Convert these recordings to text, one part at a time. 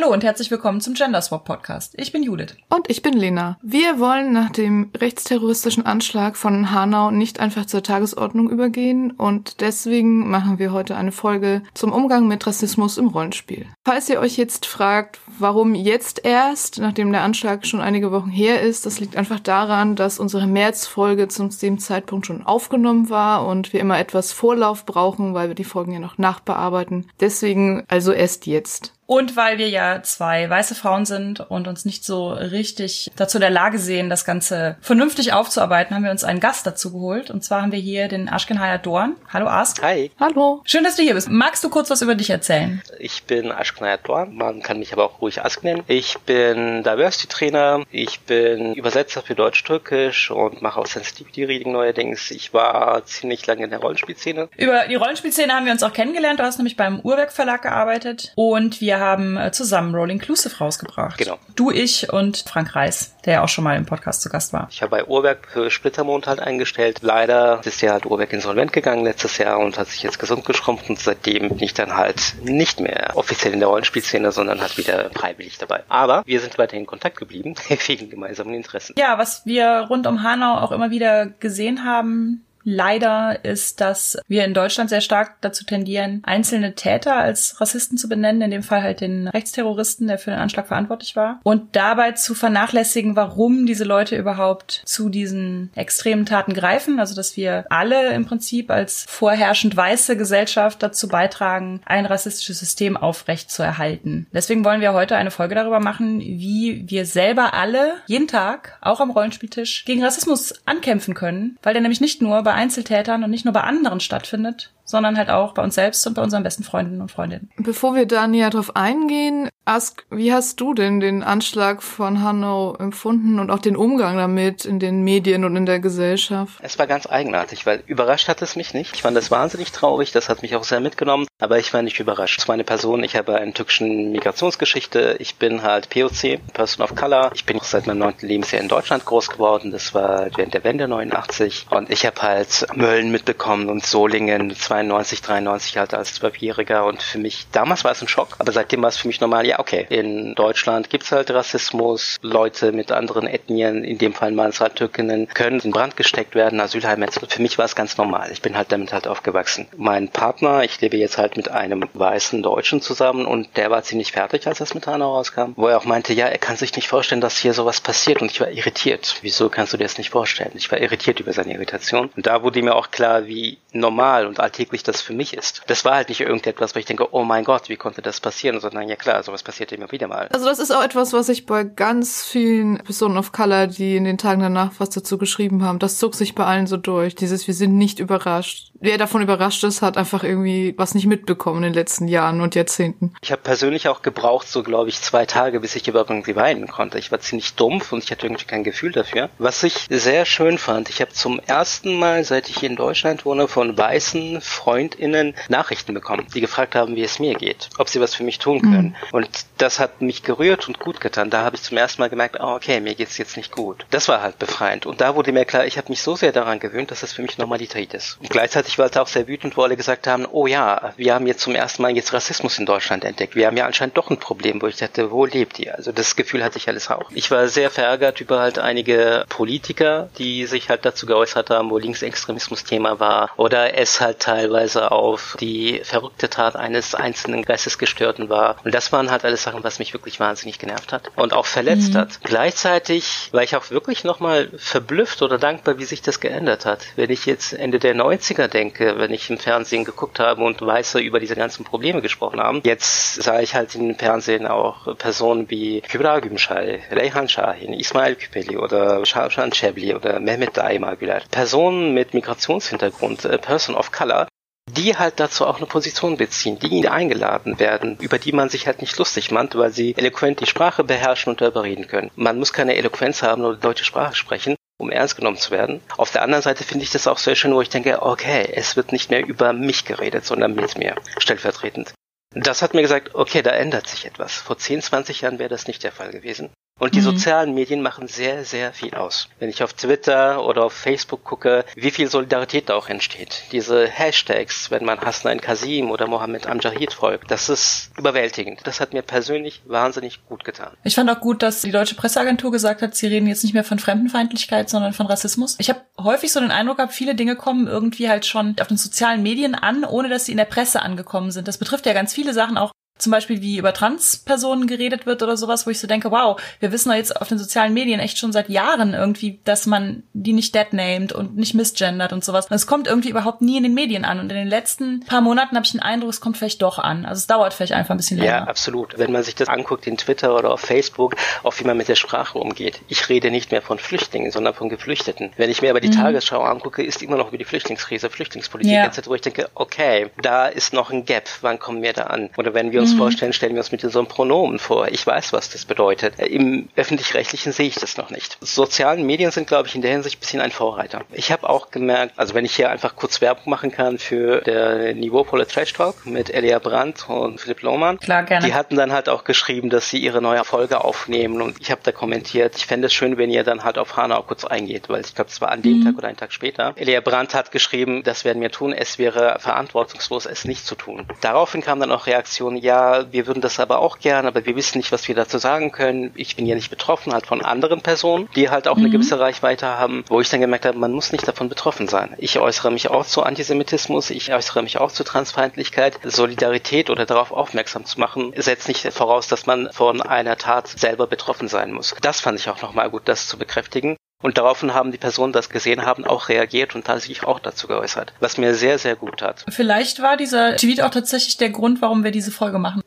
Hallo und herzlich willkommen zum Gender Swap Podcast. Ich bin Judith. Und ich bin Lena. Wir wollen nach dem rechtsterroristischen Anschlag von Hanau nicht einfach zur Tagesordnung übergehen und deswegen machen wir heute eine Folge zum Umgang mit Rassismus im Rollenspiel. Falls ihr euch jetzt fragt, warum jetzt erst, nachdem der Anschlag schon einige Wochen her ist, das liegt einfach daran, dass unsere Märzfolge zum dem Zeitpunkt schon aufgenommen war und wir immer etwas Vorlauf brauchen, weil wir die Folgen ja noch nachbearbeiten. Deswegen also erst jetzt. Und weil wir ja zwei weiße Frauen sind und uns nicht so richtig dazu in der Lage sehen, das Ganze vernünftig aufzuarbeiten, haben wir uns einen Gast dazu geholt. Und zwar haben wir hier den Aschkenhaya Dorn. Hallo Ask. Hi. Hallo. Schön, dass du hier bist. Magst du kurz was über dich erzählen? Ich bin Aschkenhaya Dorn. Man kann mich aber auch ruhig Ask nennen. Ich bin Diversity Trainer. Ich bin Übersetzer für Deutsch-Türkisch und mache auch Sensitivity Reading neuerdings. Ich war ziemlich lange in der Rollenspielszene. Über die Rollenspielszene haben wir uns auch kennengelernt. Du hast nämlich beim Uhrwerk Verlag gearbeitet und wir haben äh, zusammen Roll Inclusive rausgebracht. Genau. Du, ich und Frank Reis, der ja auch schon mal im Podcast zu Gast war. Ich habe bei Uhrwerk für Splittermond halt eingestellt. Leider ist ja halt Uhrwerk insolvent gegangen letztes Jahr und hat sich jetzt gesund geschrumpft und seitdem bin ich dann halt nicht mehr offiziell in der Rollenspielszene, sondern halt wieder freiwillig dabei. Aber wir sind weiterhin in Kontakt geblieben, wegen gemeinsamen Interessen. Ja, was wir rund um Hanau auch immer wieder gesehen haben, leider ist, dass wir in Deutschland sehr stark dazu tendieren, einzelne Täter als Rassisten zu benennen, in dem Fall halt den Rechtsterroristen, der für den Anschlag verantwortlich war, und dabei zu vernachlässigen, warum diese Leute überhaupt zu diesen extremen Taten greifen, also dass wir alle im Prinzip als vorherrschend weiße Gesellschaft dazu beitragen, ein rassistisches System aufrecht zu erhalten. Deswegen wollen wir heute eine Folge darüber machen, wie wir selber alle jeden Tag, auch am Rollenspieltisch, gegen Rassismus ankämpfen können, weil der nämlich nicht nur bei Einzeltätern und nicht nur bei anderen stattfindet, sondern halt auch bei uns selbst und bei unseren besten Freundinnen und Freundinnen. Bevor wir da näher drauf eingehen, Ask, wie hast du denn den Anschlag von Hanau empfunden und auch den Umgang damit in den Medien und in der Gesellschaft? Es war ganz eigenartig, weil überrascht hat es mich nicht. Ich fand das wahnsinnig traurig, das hat mich auch sehr mitgenommen, aber ich war nicht überrascht. Es war eine Person, ich habe eine türkische Migrationsgeschichte, ich bin halt POC, Person of Color. Ich bin auch seit meinem neunten Lebensjahr in Deutschland groß geworden, das war während der Wende 89 und ich habe halt Mölln mitbekommen und Solingen, 92, 93 halt als Zwölfjähriger und für mich, damals war es ein Schock, aber seitdem war es für mich normal, ja okay, in Deutschland gibt's halt Rassismus, Leute mit anderen Ethnien, in dem Fall Mansrat Türkinnen, können in Brand gesteckt werden, Asylheim. Für mich war es ganz normal, ich bin halt damit halt aufgewachsen. Mein Partner, ich lebe jetzt halt mit einem weißen Deutschen zusammen und der war ziemlich fertig, als das mit Hanau rauskam, wo er auch meinte, ja, er kann sich nicht vorstellen, dass hier sowas passiert und ich war irritiert. Wieso kannst du dir das nicht vorstellen? Ich war irritiert über seine Irritation und da wurde mir auch klar, wie normal und alltäglich das für mich ist. Das war halt nicht irgendetwas, wo ich denke, oh mein Gott, wie konnte das passieren, sondern ja klar, sowas passiert immer wieder mal. Also das ist auch etwas, was ich bei ganz vielen Personen of Color, die in den Tagen danach was dazu geschrieben haben, das zog sich bei allen so durch. Dieses, wir sind nicht überrascht. Wer davon überrascht ist, hat einfach irgendwie was nicht mitbekommen in den letzten Jahren und Jahrzehnten. Ich habe persönlich auch gebraucht, so glaube ich, zwei Tage, bis ich überhaupt irgendwie weinen konnte. Ich war ziemlich dumpf und ich hatte irgendwie kein Gefühl dafür. Was ich sehr schön fand, ich habe zum ersten Mal, seit ich hier in Deutschland wohne, von weißen FreundInnen Nachrichten bekommen, die gefragt haben, wie es mir geht, ob sie was für mich tun können. Mhm. Und das hat mich gerührt und gut getan. Da habe ich zum ersten Mal gemerkt, oh, okay, mir geht's jetzt nicht gut. Das war halt befreiend. Und da wurde mir klar, ich habe mich so sehr daran gewöhnt, dass das für mich Normalität ist. Und gleichzeitig war es auch sehr wütend, wo alle gesagt haben, oh ja, wir haben jetzt zum ersten Mal jetzt Rassismus in Deutschland entdeckt. Wir haben ja anscheinend doch ein Problem, wo ich dachte, wo lebt ihr? Also das Gefühl hatte ich alles auch. Ich war sehr verärgert über halt einige Politiker, die sich halt dazu geäußert haben, wo Linksextremismus Thema war oder es halt teilweise auf die verrückte Tat eines einzelnen Geistesgestörten war. Und das waren halt alles Sachen, was mich wirklich wahnsinnig genervt hat und auch verletzt mhm. hat. Gleichzeitig war ich auch wirklich nochmal verblüfft oder dankbar, wie sich das geändert hat. Wenn ich jetzt Ende der 90er denke, wenn ich im Fernsehen geguckt habe und Weiße über diese ganzen Probleme gesprochen haben, jetzt sah ich halt im Fernsehen auch Personen wie Kübra Gümschay, Reyhan Shahin, Ismail Küpeli oder Shahshan Chebli oder Mehmet Daima Güler. Personen mit Migrationshintergrund, äh, Person of Color, die halt dazu auch eine Position beziehen, die eingeladen werden, über die man sich halt nicht lustig macht, weil sie eloquent die Sprache beherrschen und darüber reden können. Man muss keine Eloquenz haben oder deutsche Sprache sprechen, um ernst genommen zu werden. Auf der anderen Seite finde ich das auch sehr schön, wo ich denke, okay, es wird nicht mehr über mich geredet, sondern mit mir, stellvertretend. Das hat mir gesagt, okay, da ändert sich etwas. Vor 10, 20 Jahren wäre das nicht der Fall gewesen. Und die mhm. sozialen Medien machen sehr, sehr viel aus. Wenn ich auf Twitter oder auf Facebook gucke, wie viel Solidarität da auch entsteht. Diese Hashtags, wenn man Hasnain Kasim oder Mohammed Amjahid folgt, das ist überwältigend. Das hat mir persönlich wahnsinnig gut getan. Ich fand auch gut, dass die deutsche Presseagentur gesagt hat, sie reden jetzt nicht mehr von Fremdenfeindlichkeit, sondern von Rassismus. Ich habe häufig so den Eindruck gehabt, viele Dinge kommen irgendwie halt schon auf den sozialen Medien an, ohne dass sie in der Presse angekommen sind. Das betrifft ja ganz viele Sachen auch zum Beispiel wie über Transpersonen geredet wird oder sowas, wo ich so denke, wow, wir wissen doch jetzt auf den sozialen Medien echt schon seit Jahren irgendwie, dass man die nicht dead named und nicht misgendert und sowas. Und es kommt irgendwie überhaupt nie in den Medien an. Und in den letzten paar Monaten habe ich den Eindruck, es kommt vielleicht doch an. Also es dauert vielleicht einfach ein bisschen länger. Ja, absolut. Wenn man sich das anguckt in Twitter oder auf Facebook, auch wie man mit der Sprache umgeht. Ich rede nicht mehr von Flüchtlingen, sondern von Geflüchteten. Wenn ich mir aber die mhm. Tagesschau angucke, ist immer noch über die Flüchtlingskrise, Flüchtlingspolitik ja. etc., wo ich denke, okay, da ist noch ein Gap. Wann kommen wir da an? Oder wenn wir uns uns mhm. vorstellen, stellen wir uns mit so einem Pronomen vor. Ich weiß, was das bedeutet. Im öffentlich-rechtlichen sehe ich das noch nicht. Sozialen Medien sind, glaube ich, in der Hinsicht ein bisschen ein Vorreiter. Ich habe auch gemerkt, also wenn ich hier einfach kurz Werbung machen kann für der niveauvolle Trash Talk mit Elia Brandt und Philipp Lohmann. Klar, gerne. Die hatten dann halt auch geschrieben, dass sie ihre neue Folge aufnehmen und ich habe da kommentiert, ich fände es schön, wenn ihr dann halt auf Hanau kurz eingeht, weil ich glaube, es war an dem mhm. Tag oder einen Tag später. Elia Brandt hat geschrieben, das werden wir tun, es wäre verantwortungslos, es nicht zu tun. Daraufhin kam dann auch Reaktion, ja, wir wir würden das aber auch gerne, aber wir wissen nicht, was wir dazu sagen können. Ich bin ja nicht betroffen, halt von anderen Personen, die halt auch mhm. eine gewisse Reichweite haben, wo ich dann gemerkt habe, man muss nicht davon betroffen sein. Ich äußere mich auch zu Antisemitismus, ich äußere mich auch zu Transfeindlichkeit. Solidarität oder darauf aufmerksam zu machen, setzt nicht voraus, dass man von einer Tat selber betroffen sein muss. Das fand ich auch nochmal gut, das zu bekräftigen. Und daraufhin haben die Personen, das gesehen haben, auch reagiert und tatsächlich auch dazu geäußert, was mir sehr, sehr gut hat. Vielleicht war dieser Tweet auch tatsächlich der Grund, warum wir diese Folge machen.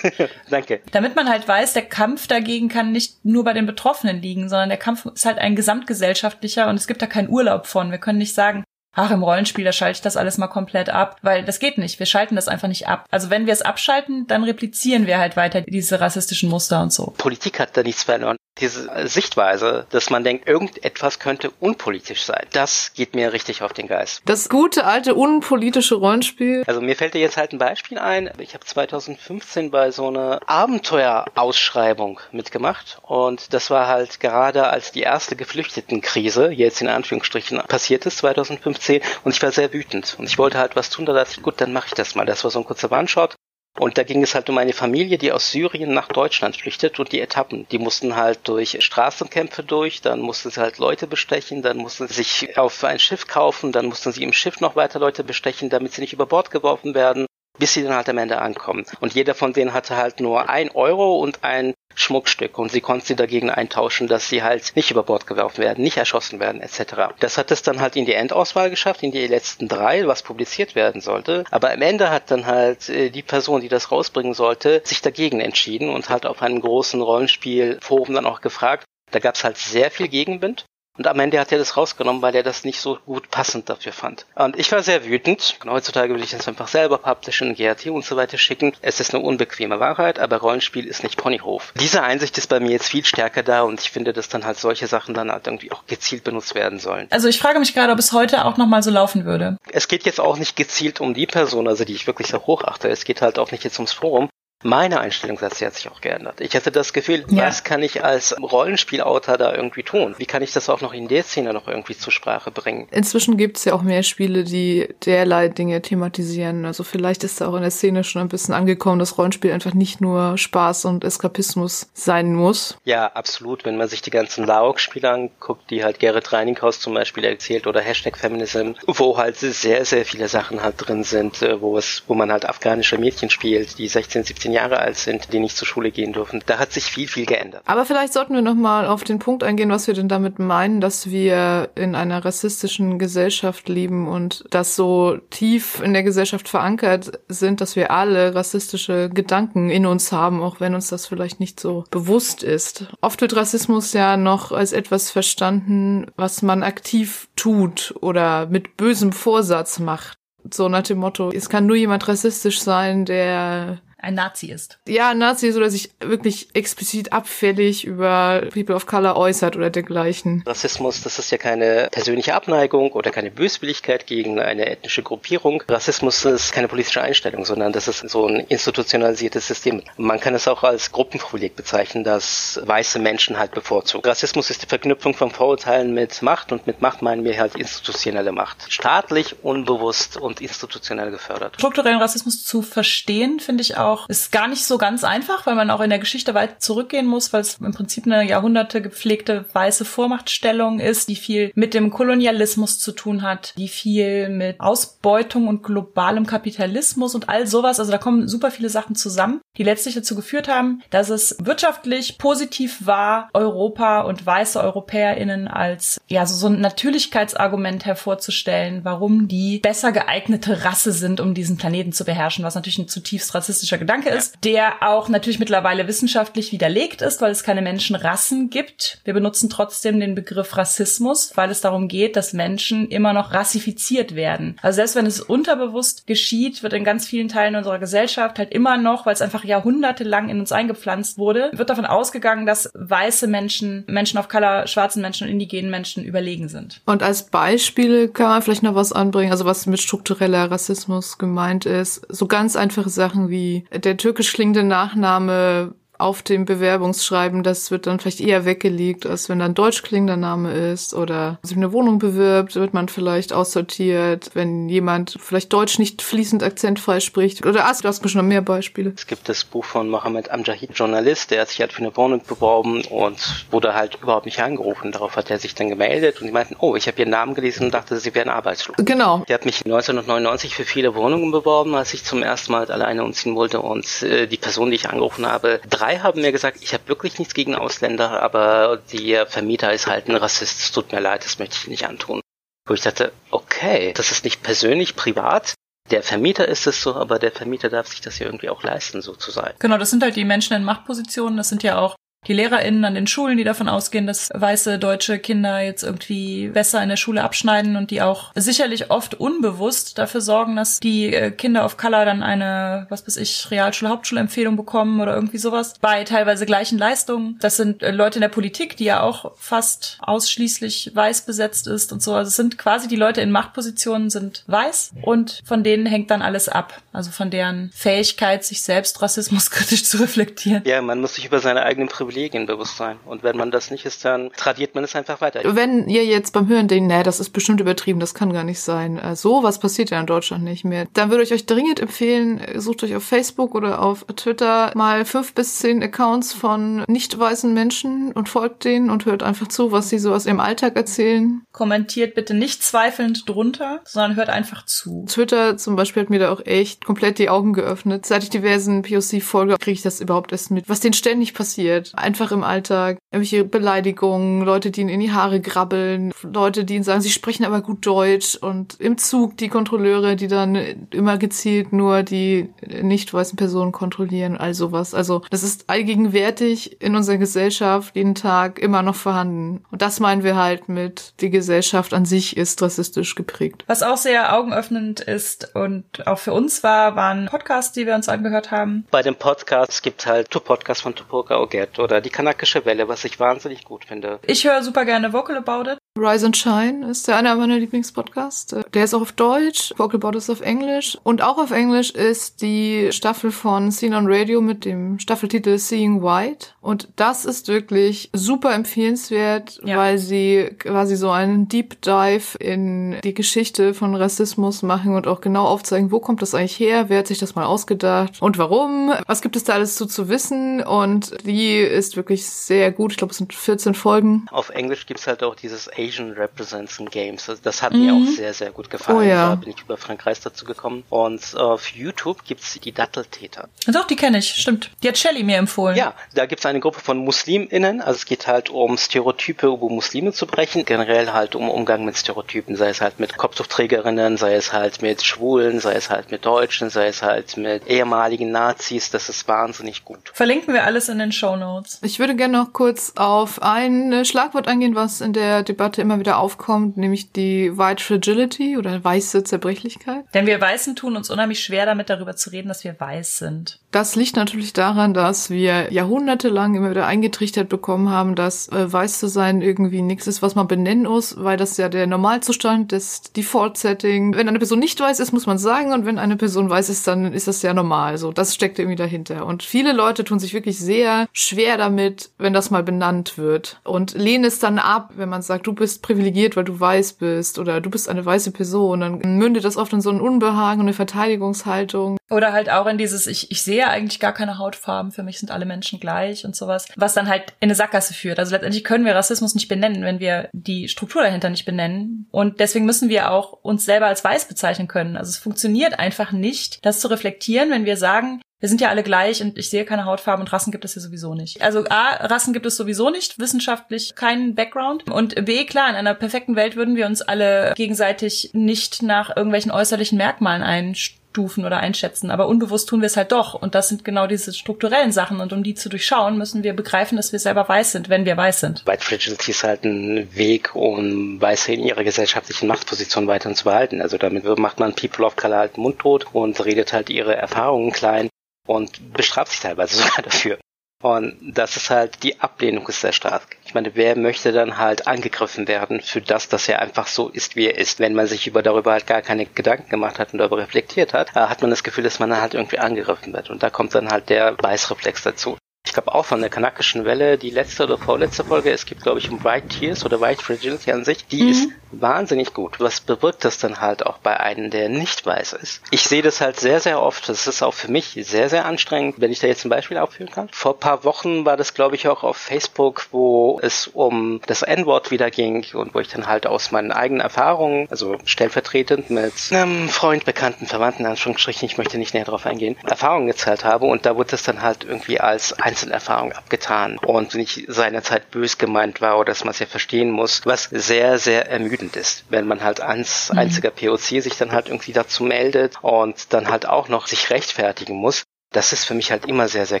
Danke. Damit man halt weiß, der Kampf dagegen kann nicht nur bei den Betroffenen liegen, sondern der Kampf ist halt ein gesamtgesellschaftlicher und es gibt da keinen Urlaub von. Wir können nicht sagen, ach, im Rollenspiel, da schalte ich das alles mal komplett ab, weil das geht nicht. Wir schalten das einfach nicht ab. Also wenn wir es abschalten, dann replizieren wir halt weiter diese rassistischen Muster und so. Politik hat da nichts verloren. Diese Sichtweise, dass man denkt, irgendetwas könnte unpolitisch sein, das geht mir richtig auf den Geist. Das gute alte unpolitische Rollenspiel. Also mir fällt dir jetzt halt ein Beispiel ein. Ich habe 2015 bei so einer Abenteuerausschreibung mitgemacht und das war halt gerade als die erste Geflüchtetenkrise, jetzt in Anführungsstrichen, passiert ist, 2015 und ich war sehr wütend und ich wollte halt was tun, da dachte ich, gut, dann mache ich das mal. Das war so ein kurzer One-Shot und da ging es halt um eine Familie, die aus Syrien nach Deutschland flüchtet. Und die Etappen. Die mussten halt durch Straßenkämpfe durch, dann mussten sie halt Leute bestechen, dann mussten sie sich auf ein Schiff kaufen, dann mussten sie im Schiff noch weiter Leute bestechen, damit sie nicht über Bord geworfen werden bis sie dann halt am Ende ankommen. Und jeder von denen hatte halt nur ein Euro und ein Schmuckstück und sie konnten sie dagegen eintauschen, dass sie halt nicht über Bord geworfen werden, nicht erschossen werden etc. Das hat es dann halt in die Endauswahl geschafft, in die letzten drei, was publiziert werden sollte. Aber am Ende hat dann halt äh, die Person, die das rausbringen sollte, sich dagegen entschieden und halt auf einem großen Rollenspielforum dann auch gefragt. Da gab es halt sehr viel Gegenwind. Und am Ende hat er das rausgenommen, weil er das nicht so gut passend dafür fand. Und ich war sehr wütend. Heutzutage will ich das einfach selber publishen, GRT und so weiter schicken. Es ist eine unbequeme Wahrheit, aber Rollenspiel ist nicht Ponyhof. Diese Einsicht ist bei mir jetzt viel stärker da und ich finde, dass dann halt solche Sachen dann halt irgendwie auch gezielt benutzt werden sollen. Also ich frage mich gerade, ob es heute auch nochmal so laufen würde. Es geht jetzt auch nicht gezielt um die Person, also die ich wirklich so hochachte. Es geht halt auch nicht jetzt ums Forum, meine Einstellung hat sich auch geändert. Ich hatte das Gefühl, ja. was kann ich als Rollenspielautor da irgendwie tun? Wie kann ich das auch noch in der Szene noch irgendwie zur Sprache bringen? Inzwischen gibt es ja auch mehr Spiele, die derlei Dinge thematisieren. Also vielleicht ist da auch in der Szene schon ein bisschen angekommen, dass Rollenspiel einfach nicht nur Spaß und Eskapismus sein muss. Ja, absolut. Wenn man sich die ganzen Laok-Spiele anguckt, die halt Gerrit Reininghaus zum Beispiel erzählt oder Hashtag Feminism, wo halt sehr, sehr viele Sachen halt drin sind, äh, wo es, wo man halt afghanische Mädchen spielt, die 16, 17 16 Jahre alt sind, die nicht zur Schule gehen dürfen. Da hat sich viel, viel geändert. Aber vielleicht sollten wir nochmal auf den Punkt eingehen, was wir denn damit meinen, dass wir in einer rassistischen Gesellschaft leben und das so tief in der Gesellschaft verankert sind, dass wir alle rassistische Gedanken in uns haben, auch wenn uns das vielleicht nicht so bewusst ist. Oft wird Rassismus ja noch als etwas verstanden, was man aktiv tut oder mit bösem Vorsatz macht. So nach dem Motto, es kann nur jemand rassistisch sein, der ein Nazi ist. Ja, ein Nazi ist oder sich wirklich explizit abfällig über People of Color äußert oder dergleichen. Rassismus, das ist ja keine persönliche Abneigung oder keine Böswilligkeit gegen eine ethnische Gruppierung. Rassismus ist keine politische Einstellung, sondern das ist so ein institutionalisiertes System. Man kann es auch als Gruppenprivileg bezeichnen, das weiße Menschen halt bevorzugt. Rassismus ist die Verknüpfung von Vorurteilen mit Macht und mit Macht meinen wir halt institutionelle Macht. Staatlich, unbewusst und institutionell gefördert. Strukturellen Rassismus zu verstehen, finde ich auch, ist gar nicht so ganz einfach, weil man auch in der Geschichte weit zurückgehen muss, weil es im Prinzip eine Jahrhunderte gepflegte weiße Vormachtstellung ist, die viel mit dem Kolonialismus zu tun hat, die viel mit Ausbeutung und globalem Kapitalismus und all sowas, also da kommen super viele Sachen zusammen, die letztlich dazu geführt haben, dass es wirtschaftlich positiv war, Europa und weiße EuropäerInnen als ja so, so ein Natürlichkeitsargument hervorzustellen, warum die besser geeignete Rasse sind, um diesen Planeten zu beherrschen, was natürlich ein zutiefst rassistischer Gedanke ja. ist, der auch natürlich mittlerweile wissenschaftlich widerlegt ist, weil es keine Menschenrassen gibt. Wir benutzen trotzdem den Begriff Rassismus, weil es darum geht, dass Menschen immer noch rassifiziert werden. Also selbst wenn es unterbewusst geschieht, wird in ganz vielen Teilen unserer Gesellschaft halt immer noch, weil es einfach jahrhundertelang in uns eingepflanzt wurde, wird davon ausgegangen, dass weiße Menschen, Menschen of Color, schwarzen Menschen und indigenen Menschen überlegen sind. Und als Beispiele kann man vielleicht noch was anbringen, also was mit struktureller Rassismus gemeint ist. So ganz einfache Sachen wie der türkisch klingende Nachname auf dem Bewerbungsschreiben, das wird dann vielleicht eher weggelegt, als wenn dann deutsch klingender Name ist oder sich eine Wohnung bewirbt, wird man vielleicht aussortiert, wenn jemand vielleicht Deutsch nicht fließend akzentfrei spricht. Oder ah, du hast bestimmt noch mehr Beispiele. Es gibt das Buch von Mohammed Amjahid, Journalist, der hat sich halt für eine Wohnung beworben und wurde halt überhaupt nicht angerufen. Darauf hat er sich dann gemeldet und die meinten, oh, ich habe ihren Namen gelesen und dachte, sie wären arbeitslos. Genau. Der hat mich 1999 für viele Wohnungen beworben, als ich zum ersten Mal alleine umziehen wollte und äh, die Person, die ich angerufen habe, drei zwei haben mir gesagt, ich habe wirklich nichts gegen Ausländer, aber der Vermieter ist halt ein Rassist. Es tut mir leid, das möchte ich nicht antun. Wo ich dachte, okay, das ist nicht persönlich privat. Der Vermieter ist es so, aber der Vermieter darf sich das ja irgendwie auch leisten, so zu sein. Genau, das sind halt die Menschen in Machtpositionen. Das sind ja auch die LehrerInnen an den Schulen, die davon ausgehen, dass weiße deutsche Kinder jetzt irgendwie besser in der Schule abschneiden und die auch sicherlich oft unbewusst dafür sorgen, dass die äh, Kinder of Color dann eine, was weiß ich, Realschule, Hauptschulempfehlung bekommen oder irgendwie sowas bei teilweise gleichen Leistungen. Das sind äh, Leute in der Politik, die ja auch fast ausschließlich weiß besetzt ist und so. Also es sind quasi die Leute in Machtpositionen sind weiß und von denen hängt dann alles ab. Also von deren Fähigkeit, sich selbst rassismuskritisch zu reflektieren. Ja, man muss sich über seine eigenen Privilegien Privilegien bewusst sein. Und wenn man das nicht ist, dann tradiert man es einfach weiter. Wenn ihr jetzt beim Hören denkt, nee, das ist bestimmt übertrieben, das kann gar nicht sein. Äh, so was passiert ja in Deutschland nicht mehr. Dann würde ich euch dringend empfehlen, sucht euch auf Facebook oder auf Twitter mal fünf bis zehn Accounts von nicht weißen Menschen und folgt denen und hört einfach zu, was sie so aus ihrem Alltag erzählen. Kommentiert bitte nicht zweifelnd drunter, sondern hört einfach zu. Twitter zum Beispiel hat mir da auch echt komplett die Augen geöffnet. Seit ich diversen POC-Folge kriege ich das überhaupt erst mit, was denen ständig passiert einfach im Alltag. Irgendwelche Beleidigungen, Leute, die ihnen in die Haare grabbeln, Leute, die ihnen sagen, sie sprechen aber gut Deutsch und im Zug die Kontrolleure, die dann immer gezielt nur die nicht weißen Personen kontrollieren, all sowas. Also das ist allgegenwärtig in unserer Gesellschaft jeden Tag immer noch vorhanden. Und das meinen wir halt mit, die Gesellschaft an sich ist rassistisch geprägt. Was auch sehr augenöffnend ist und auch für uns war, waren Podcasts, die wir uns angehört haben. Bei dem Podcast gibt halt Two Podcasts von Tupoka Oget oder die kanakische Welle, was ich wahnsinnig gut finde. Ich höre super gerne Vocal About It. Rise and Shine ist der einer meiner Lieblingspodcasts. Der ist auch auf Deutsch, It ist auf Englisch. Und auch auf Englisch ist die Staffel von Scene on Radio mit dem Staffeltitel Seeing White. Und das ist wirklich super empfehlenswert, ja. weil sie quasi so einen Deep Dive in die Geschichte von Rassismus machen und auch genau aufzeigen, wo kommt das eigentlich her, wer hat sich das mal ausgedacht und warum, was gibt es da alles zu, zu wissen. Und die ist wirklich sehr gut. Ich glaube, es sind 14 Folgen. Auf Englisch gibt's halt auch dieses Asian Represents in Games. Also das hat mhm. mir auch sehr, sehr gut gefallen. Oh, ja. Da bin ich über Frank Reis dazu gekommen. Und auf YouTube gibt's die Datteltäter. Doch, die kenne ich, stimmt. Die hat Shelly mir empfohlen. Ja, da gibt's eine Gruppe von MuslimInnen. Also es geht halt um Stereotype über Muslime zu brechen. Generell halt um Umgang mit Stereotypen. Sei es halt mit Kopftuchträgerinnen, sei es halt mit Schwulen, sei es halt mit Deutschen, sei es halt mit ehemaligen Nazis. Das ist wahnsinnig gut. Verlinken wir alles in den Show Notes. Ich würde gerne noch kurz auf ein Schlagwort eingehen, was in der Debatte immer wieder aufkommt, nämlich die White Fragility oder weiße Zerbrechlichkeit. Denn wir Weißen tun uns unheimlich schwer damit, darüber zu reden, dass wir weiß sind. Das liegt natürlich daran, dass wir jahrhundertelang immer wieder eingetrichtert bekommen haben, dass äh, weiß zu sein irgendwie nichts ist, was man benennen muss, weil das ja der Normalzustand des Default-Setting. Wenn eine Person nicht weiß ist, muss man sagen und wenn eine Person weiß ist, dann ist das ja normal. So, das steckt irgendwie dahinter. Und viele Leute tun sich wirklich sehr schwer damit, wenn das mal benannt wird und lehnen es dann ab, wenn man sagt, du bist privilegiert, weil du weiß bist oder du bist eine weiße Person. Dann mündet das oft in so ein Unbehagen und eine Verteidigungshaltung. Oder halt auch in dieses, ich, ich sehe eigentlich gar keine Hautfarben, für mich sind alle Menschen gleich und sowas, was dann halt in eine Sackgasse führt. Also letztendlich können wir Rassismus nicht benennen, wenn wir die Struktur dahinter nicht benennen. Und deswegen müssen wir auch uns selber als weiß bezeichnen können. Also es funktioniert einfach nicht, das zu reflektieren, wenn wir sagen, wir sind ja alle gleich und ich sehe keine Hautfarben und Rassen gibt es ja sowieso nicht. Also A, Rassen gibt es sowieso nicht, wissenschaftlich keinen Background. Und B, klar, in einer perfekten Welt würden wir uns alle gegenseitig nicht nach irgendwelchen äußerlichen Merkmalen einstellen einstufen oder einschätzen. Aber unbewusst tun wir es halt doch. Und das sind genau diese strukturellen Sachen. Und um die zu durchschauen, müssen wir begreifen, dass wir selber weiß sind, wenn wir weiß sind. White Fragility ist halt ein Weg, um Weiße in ihrer gesellschaftlichen Machtposition weiterhin zu behalten. Also damit macht man People of Color halt mundtot und redet halt ihre Erfahrungen klein und bestraft sich teilweise sogar dafür. Und das ist halt die Ablehnung ist sehr stark. Ich meine, wer möchte dann halt angegriffen werden für das, dass er einfach so ist, wie er ist? Wenn man sich über darüber halt gar keine Gedanken gemacht hat und darüber reflektiert hat, äh, hat man das Gefühl, dass man dann halt irgendwie angegriffen wird. Und da kommt dann halt der Beißreflex dazu ich glaube auch von der kanakischen Welle, die letzte oder vorletzte Folge, es gibt glaube ich um White Tears oder White Fragility an sich, die mhm. ist wahnsinnig gut. Was bewirkt das dann halt auch bei einem, der nicht weiß ist? Ich sehe das halt sehr, sehr oft. Das ist auch für mich sehr, sehr anstrengend, wenn ich da jetzt ein Beispiel aufführen kann. Vor paar Wochen war das glaube ich auch auf Facebook, wo es um das N-Wort wieder ging und wo ich dann halt aus meinen eigenen Erfahrungen, also stellvertretend mit einem Freund, Bekannten, Verwandten, Anführungsstrichen, ich möchte nicht näher darauf eingehen, Erfahrungen gezählt habe und da wurde das dann halt irgendwie als Einzel Einzelerfahrung abgetan und nicht seinerzeit bös gemeint war oder dass man es ja verstehen muss, was sehr, sehr ermüdend ist, wenn man halt als mhm. einziger POC sich dann halt irgendwie dazu meldet und dann halt auch noch sich rechtfertigen muss. Das ist für mich halt immer sehr, sehr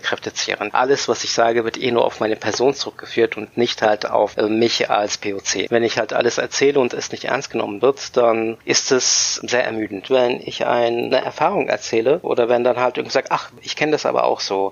kräftezehrend. Alles, was ich sage, wird eh nur auf meine Person zurückgeführt und nicht halt auf äh, mich als POC. Wenn ich halt alles erzähle und es nicht ernst genommen wird, dann ist es sehr ermüdend. Wenn ich eine Erfahrung erzähle oder wenn dann halt irgendwie sagt, ach, ich kenne das aber auch so,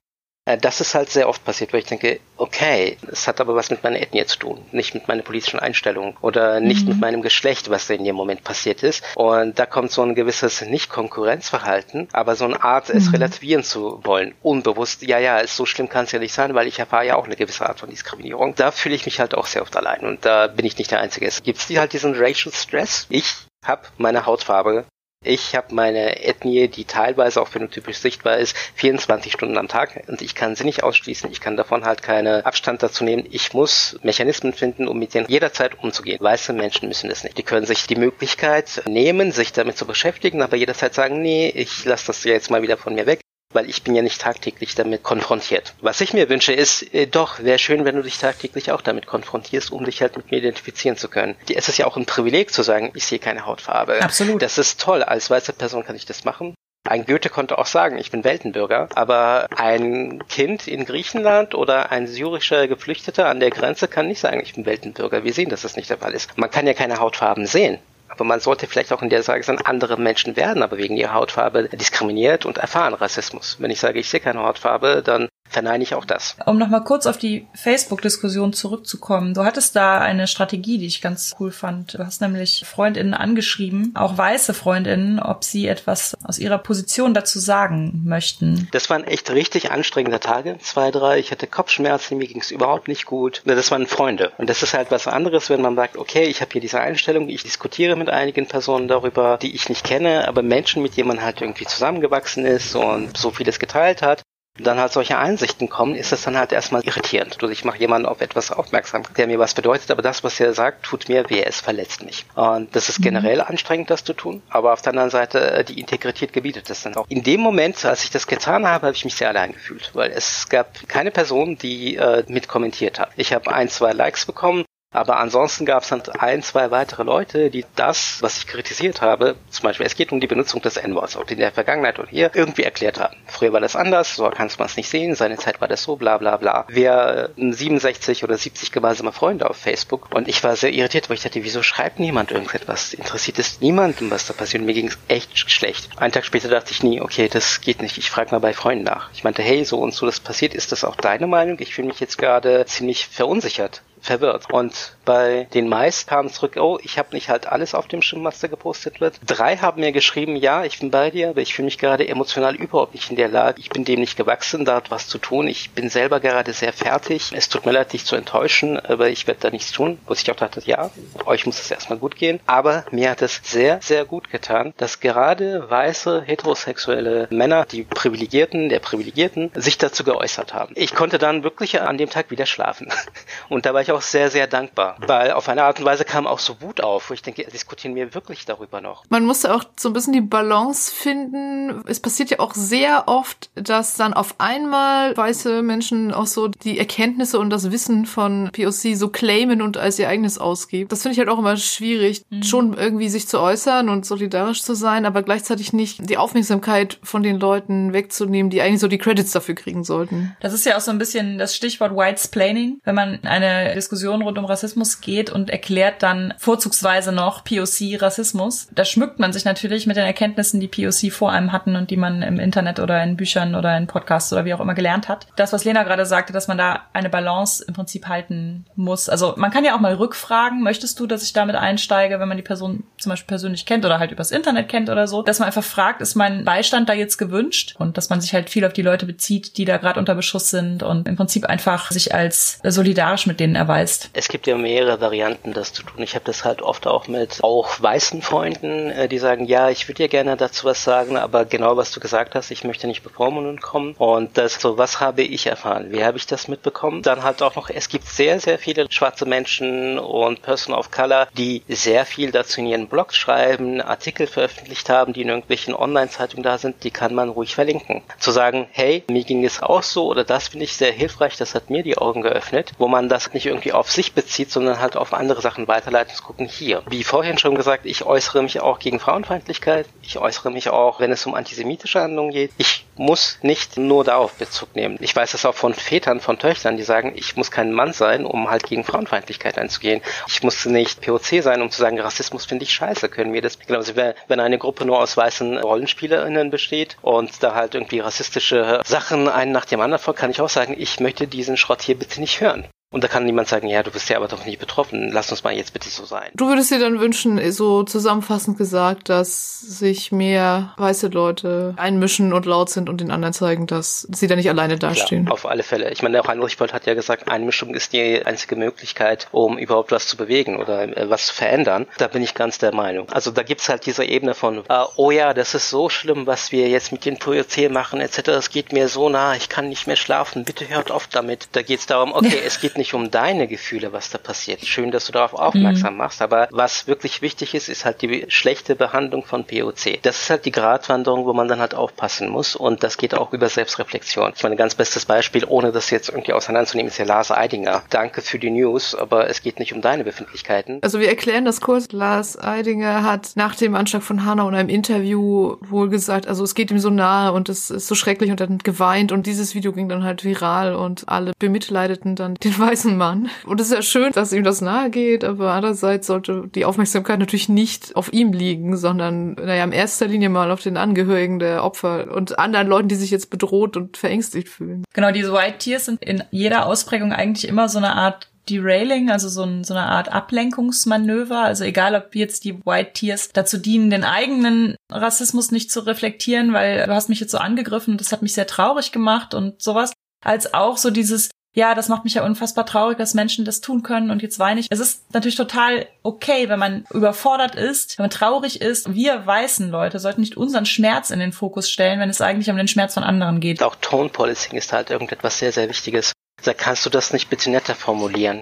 das ist halt sehr oft passiert, weil ich denke, okay, es hat aber was mit meiner Ethnie zu tun, nicht mit meiner politischen Einstellung oder nicht mhm. mit meinem Geschlecht, was in dem Moment passiert ist. Und da kommt so ein gewisses Nicht-Konkurrenzverhalten, aber so eine Art, es mhm. relativieren zu wollen, unbewusst. Ja, ja, so schlimm kann es ja nicht sein, weil ich erfahre ja auch eine gewisse Art von Diskriminierung. Da fühle ich mich halt auch sehr oft allein und da bin ich nicht der Einzige. Es gibt halt diesen Racial Stress. Ich habe meine Hautfarbe ich habe meine Ethnie, die teilweise auch phänotypisch sichtbar ist, 24 Stunden am Tag und ich kann sie nicht ausschließen. Ich kann davon halt keinen Abstand dazu nehmen. Ich muss Mechanismen finden, um mit denen jederzeit umzugehen. Weiße Menschen müssen das nicht. Die können sich die Möglichkeit nehmen, sich damit zu beschäftigen, aber jederzeit sagen, nee, ich lasse das jetzt mal wieder von mir weg weil ich bin ja nicht tagtäglich damit konfrontiert. Was ich mir wünsche ist, äh, doch, wäre schön, wenn du dich tagtäglich auch damit konfrontierst, um dich halt mit mir identifizieren zu können. Es ist ja auch ein Privileg zu sagen, ich sehe keine Hautfarbe. Absolut. Das ist toll. Als weiße Person kann ich das machen. Ein Goethe konnte auch sagen, ich bin Weltenbürger, aber ein Kind in Griechenland oder ein syrischer Geflüchteter an der Grenze kann nicht sagen, ich bin Weltenbürger. Wir sehen, dass das nicht der Fall ist. Man kann ja keine Hautfarben sehen. Aber man sollte vielleicht auch in der Sage sein, andere Menschen werden aber wegen ihrer Hautfarbe diskriminiert und erfahren Rassismus. Wenn ich sage, ich sehe keine Hautfarbe, dann verneine ich auch das. Um nochmal kurz auf die Facebook-Diskussion zurückzukommen. Du hattest da eine Strategie, die ich ganz cool fand. Du hast nämlich Freundinnen angeschrieben, auch weiße Freundinnen, ob sie etwas aus ihrer Position dazu sagen möchten. Das waren echt richtig anstrengende Tage, zwei, drei. Ich hatte Kopfschmerzen, mir ging es überhaupt nicht gut. Das waren Freunde. Und das ist halt was anderes, wenn man sagt, okay, ich habe hier diese Einstellung, ich diskutiere mit einigen Personen darüber, die ich nicht kenne, aber Menschen, mit denen man halt irgendwie zusammengewachsen ist und so vieles geteilt hat dann halt solche Einsichten kommen, ist das dann halt erstmal irritierend. Also ich mache jemanden auf etwas aufmerksam, der mir was bedeutet, aber das, was er sagt, tut mir weh, es verletzt mich. Und das ist mhm. generell anstrengend, das zu tun, aber auf der anderen Seite, äh, die Integrität gebietet das dann auch. In dem Moment, als ich das getan habe, habe ich mich sehr allein gefühlt, weil es gab keine Person, die äh, mit kommentiert hat. Ich habe ein, zwei Likes bekommen, Aber ansonsten gab es dann ein, zwei weitere Leute, die das, was ich kritisiert habe, zum Beispiel es geht um die Benutzung des N-Worts, auch in der Vergangenheit und hier irgendwie erklärt haben. Früher war das anders, so kannst man es nicht sehen, seine Zeit war das so, bla bla bla. Wir 67 oder 70 gemeinsame Freunde auf Facebook und ich war sehr irritiert, weil ich dachte, wieso schreibt niemand irgendetwas? Interessiert es niemandem, was da passiert? Mir ging es echt schlecht. Einen Tag später dachte ich nie, okay, das geht nicht, ich frage mal bei Freunden nach. Ich meinte, hey, so und so das passiert, ist das auch deine Meinung? Ich fühle mich jetzt gerade ziemlich verunsichert verwirrt. Und bei den meisten kam zurück, oh, ich habe nicht halt alles auf dem Schirm, was da gepostet wird. Drei haben mir geschrieben, ja, ich bin bei dir, aber ich fühle mich gerade emotional überhaupt nicht in der Lage. Ich bin dem nicht gewachsen, da hat was zu tun. Ich bin selber gerade sehr fertig. Es tut mir leid, dich zu enttäuschen, aber ich werde da nichts tun. Wo ich auch dachte, ja, euch muss es erstmal gut gehen. Aber mir hat es sehr, sehr gut getan, dass gerade weiße, heterosexuelle Männer, die Privilegierten, der Privilegierten, sich dazu geäußert haben. Ich konnte dann wirklich an dem Tag wieder schlafen. Und da war ich auch sehr, sehr dankbar weil auf eine Art und Weise kam auch so Wut auf, wo ich denke, diskutieren wir wirklich darüber noch. Man musste auch so ein bisschen die Balance finden. Es passiert ja auch sehr oft, dass dann auf einmal weiße Menschen auch so die Erkenntnisse und das Wissen von POC so claimen und als ihr eigenes ausgeben. Das finde ich halt auch immer schwierig, mhm. schon irgendwie sich zu äußern und solidarisch zu sein, aber gleichzeitig nicht die Aufmerksamkeit von den Leuten wegzunehmen, die eigentlich so die Credits dafür kriegen sollten. Das ist ja auch so ein bisschen das Stichwort Whitesplaining, wenn man eine Diskussion rund um Rassismus Rassismus geht und erklärt dann vorzugsweise noch POC-Rassismus. Da schmückt man sich natürlich mit den Erkenntnissen, die POC vor einem hatten und die man im Internet oder in Büchern oder in Podcasts oder wie auch immer gelernt hat. Das, was Lena gerade sagte, dass man da eine Balance im Prinzip halten muss. Also man kann ja auch mal rückfragen, möchtest du, dass ich damit einsteige, wenn man die Person zum Beispiel persönlich kennt oder halt übers Internet kennt oder so, dass man einfach fragt, ist mein Beistand da jetzt gewünscht? Und dass man sich halt viel auf die Leute bezieht, die da gerade unter Beschuss sind und im Prinzip einfach sich als solidarisch mit denen erweist. Es gibt ja mehrere Varianten, das zu tun. Ich habe das halt oft auch mit auch weißen Freunden, äh, die sagen, ja, ich würde dir gerne dazu was sagen, aber genau was du gesagt hast, ich möchte nicht bevormundet kommen. Und das so, was habe ich erfahren? Wie habe ich das mitbekommen? Dann halt auch noch, es gibt sehr, sehr viele schwarze Menschen und Person of Color, die sehr viel dazu in ihren Blogs schreiben, Artikel veröffentlicht haben, die in irgendwelchen Online-Zeitungen da sind, die kann man ruhig verlinken. Zu sagen, hey, mir ging es auch so oder das finde ich sehr hilfreich, das hat mir die Augen geöffnet, wo man das nicht irgendwie auf sich bezieht, sondern sondern halt auf andere Sachen weiterleiten zu gucken. Hier, wie vorhin schon gesagt, ich äußere mich auch gegen Frauenfeindlichkeit. Ich äußere mich auch, wenn es um antisemitische Handlungen geht. Ich muss nicht nur darauf Bezug nehmen. Ich weiß das auch von Vätern, von Töchtern, die sagen, ich muss kein Mann sein, um halt gegen Frauenfeindlichkeit einzugehen. Ich muss nicht POC sein, um zu sagen, Rassismus finde ich scheiße. Können wir das, genauso wenn eine Gruppe nur aus weißen RollenspielerInnen besteht und da halt irgendwie rassistische Sachen einen nach dem anderen folgt, kann ich auch sagen, ich möchte diesen Schrott hier bitte nicht hören. Und da kann niemand sagen, ja, du bist ja aber doch nicht betroffen, lass uns mal jetzt bitte so sein. Du würdest dir dann wünschen, so zusammenfassend gesagt, dass sich mehr weiße Leute einmischen und laut sind und den anderen zeigen, dass sie da nicht alleine dastehen. Klar, auf alle Fälle. Ich meine, der Heinrich Bolt hat ja gesagt, Einmischung ist die einzige Möglichkeit, um überhaupt was zu bewegen oder äh, was zu verändern. Da bin ich ganz der Meinung. Also da gibt's halt diese Ebene von, äh, oh ja, das ist so schlimm, was wir jetzt mit den POC machen, etc. Es geht mir so nah, ich kann nicht mehr schlafen, bitte hört auf damit. Da geht's darum, okay, es geht nicht um deine Gefühle, was da passiert. Schön, dass du darauf aufmerksam mhm. machst, aber was wirklich wichtig ist, ist halt die schlechte Behandlung von POC. Das ist halt die Gratwanderung, wo man dann halt aufpassen muss und das geht auch über Selbstreflexion. Ich meine, ganz bestes Beispiel, ohne das jetzt irgendwie auseinanderzunehmen, ist ja Lars Eidinger. Danke für die News, aber es geht nicht um deine Befindlichkeiten. Also wir erklären das kurz. Lars Eidinger hat nach dem Anschlag von Hanau in einem Interview wohl gesagt, also es geht ihm so nahe und es ist so schrecklich und er hat geweint und dieses Video ging dann halt viral und alle bemitleideten dann den weißen Mann. Und es ist ja schön, dass ihm das nahe geht, aber andererseits sollte die Aufmerksamkeit natürlich nicht auf ihm liegen, sondern, naja, in erster Linie mal auf den Angehörigen der Opfer und anderen Leuten, die sich jetzt bedroht und verängstigt fühlen. Genau, diese White Tears sind in jeder Ausprägung eigentlich immer so eine Art Derailing, also so, ein, so eine Art Ablenkungsmanöver. Also egal, ob jetzt die White Tears dazu dienen, den eigenen Rassismus nicht zu reflektieren, weil du hast mich jetzt so angegriffen und das hat mich sehr traurig gemacht und sowas, als auch so dieses, ja, das macht mich ja unfassbar traurig, dass Menschen das tun können und jetzt weine ich. Es ist natürlich total okay, wenn man überfordert ist, wenn man traurig ist. Wir weißen Leute sollten nicht unseren Schmerz in den Fokus stellen, wenn es eigentlich um den Schmerz von anderen geht. Auch Tone Policing ist halt irgendetwas sehr, sehr Wichtiges. Da kannst du das nicht bitte netter formulieren.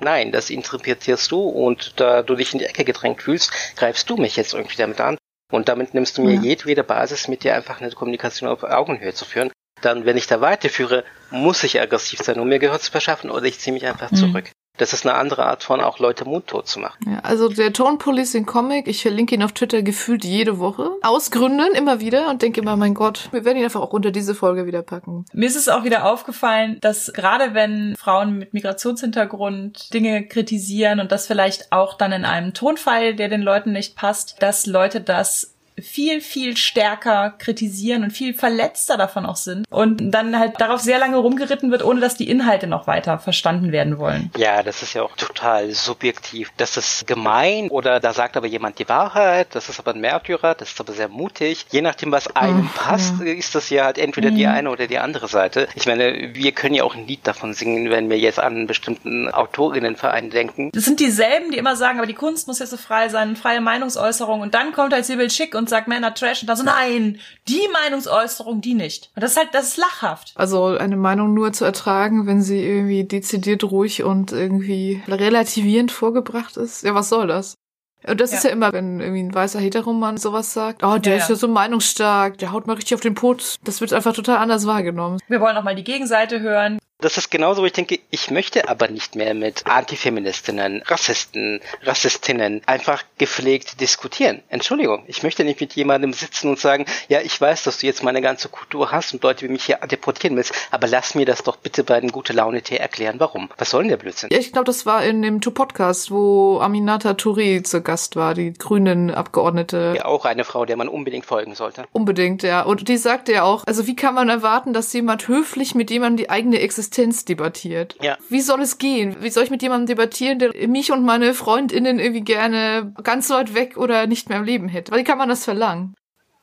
Nein, das interpretierst du und da du dich in die Ecke gedrängt fühlst, greifst du mich jetzt irgendwie damit an. Und damit nimmst du mir ja. jedwede Basis, mit dir einfach eine Kommunikation auf Augenhöhe zu führen. Dann, wenn ich da weiterführe, muss ich aggressiv sein, um mir Gehör zu verschaffen, oder ich ziehe mich einfach mhm. zurück. Das ist eine andere Art von auch Leute mundtot zu machen. Ja, also der Tone Policing Comic, ich verlinke ihn auf Twitter gefühlt jede Woche. Aus Gründen immer wieder und denke immer, mein Gott, wir werden ihn einfach auch unter diese Folge wieder packen. Mir ist es auch wieder aufgefallen, dass gerade wenn Frauen mit Migrationshintergrund Dinge kritisieren und das vielleicht auch dann in einem Tonfall, der den Leuten nicht passt, dass Leute das viel, viel stärker kritisieren und viel verletzter davon auch sind und dann halt darauf sehr lange rumgeritten wird, ohne dass die Inhalte noch weiter verstanden werden wollen. Ja, das ist ja auch total subjektiv. Das ist gemein oder da sagt aber jemand die Wahrheit, das ist aber ein Märtyrer, das ist aber sehr mutig. Je nachdem, was einem oh, passt, ja. ist das ja halt entweder mhm. die eine oder die andere Seite. Ich meine, wir können ja auch ein Lied davon singen, wenn wir jetzt an einen bestimmten Autorinnenverein denken. Das sind dieselben, die immer sagen, aber die Kunst muss jetzt so frei sein, freie Meinungsäußerung und dann kommt halt Sibyl Schick und und sagt Männer Trash und dann so, nein, die Meinungsäußerung, die nicht. Und das ist halt, das ist lachhaft. Also eine Meinung nur zu ertragen, wenn sie irgendwie dezidiert ruhig und irgendwie relativierend vorgebracht ist. Ja, was soll das? Und das ja. ist ja immer, wenn irgendwie ein weißer Heteromann sowas sagt, oh, der ja, ist ja so meinungsstark, der haut mal richtig auf den Putz. Das wird einfach total anders wahrgenommen. Wir wollen auch mal die Gegenseite hören. Das ist genauso, wo ich denke, ich möchte aber nicht mehr mit Antifeministinnen, Rassisten, Rassistinnen einfach gepflegt diskutieren. Entschuldigung, ich möchte nicht mit jemandem sitzen und sagen, ja, ich weiß, dass du jetzt meine ganze Kultur hast und Leute wie mich hier deportieren willst, aber lass mir das doch bitte bei den gute Laune Tee erklären, warum. Was soll denn der Blödsinn? Ja, ich glaube, das war in dem Two-Podcast, wo Aminata Touré zu Gast war, die grünen Abgeordnete. Ja, auch eine Frau, der man unbedingt folgen sollte. Unbedingt, ja. Und die sagte ja auch, also wie kann man erwarten, dass jemand höflich mit jemandem die eigene Existenz Existenz debattiert. Ja. Wie soll es gehen? Wie soll ich mit jemandem debattieren, der mich und meine Freundinnen irgendwie gerne ganz weit weg oder nicht mehr im Leben hätte? Wie kann man das verlangen?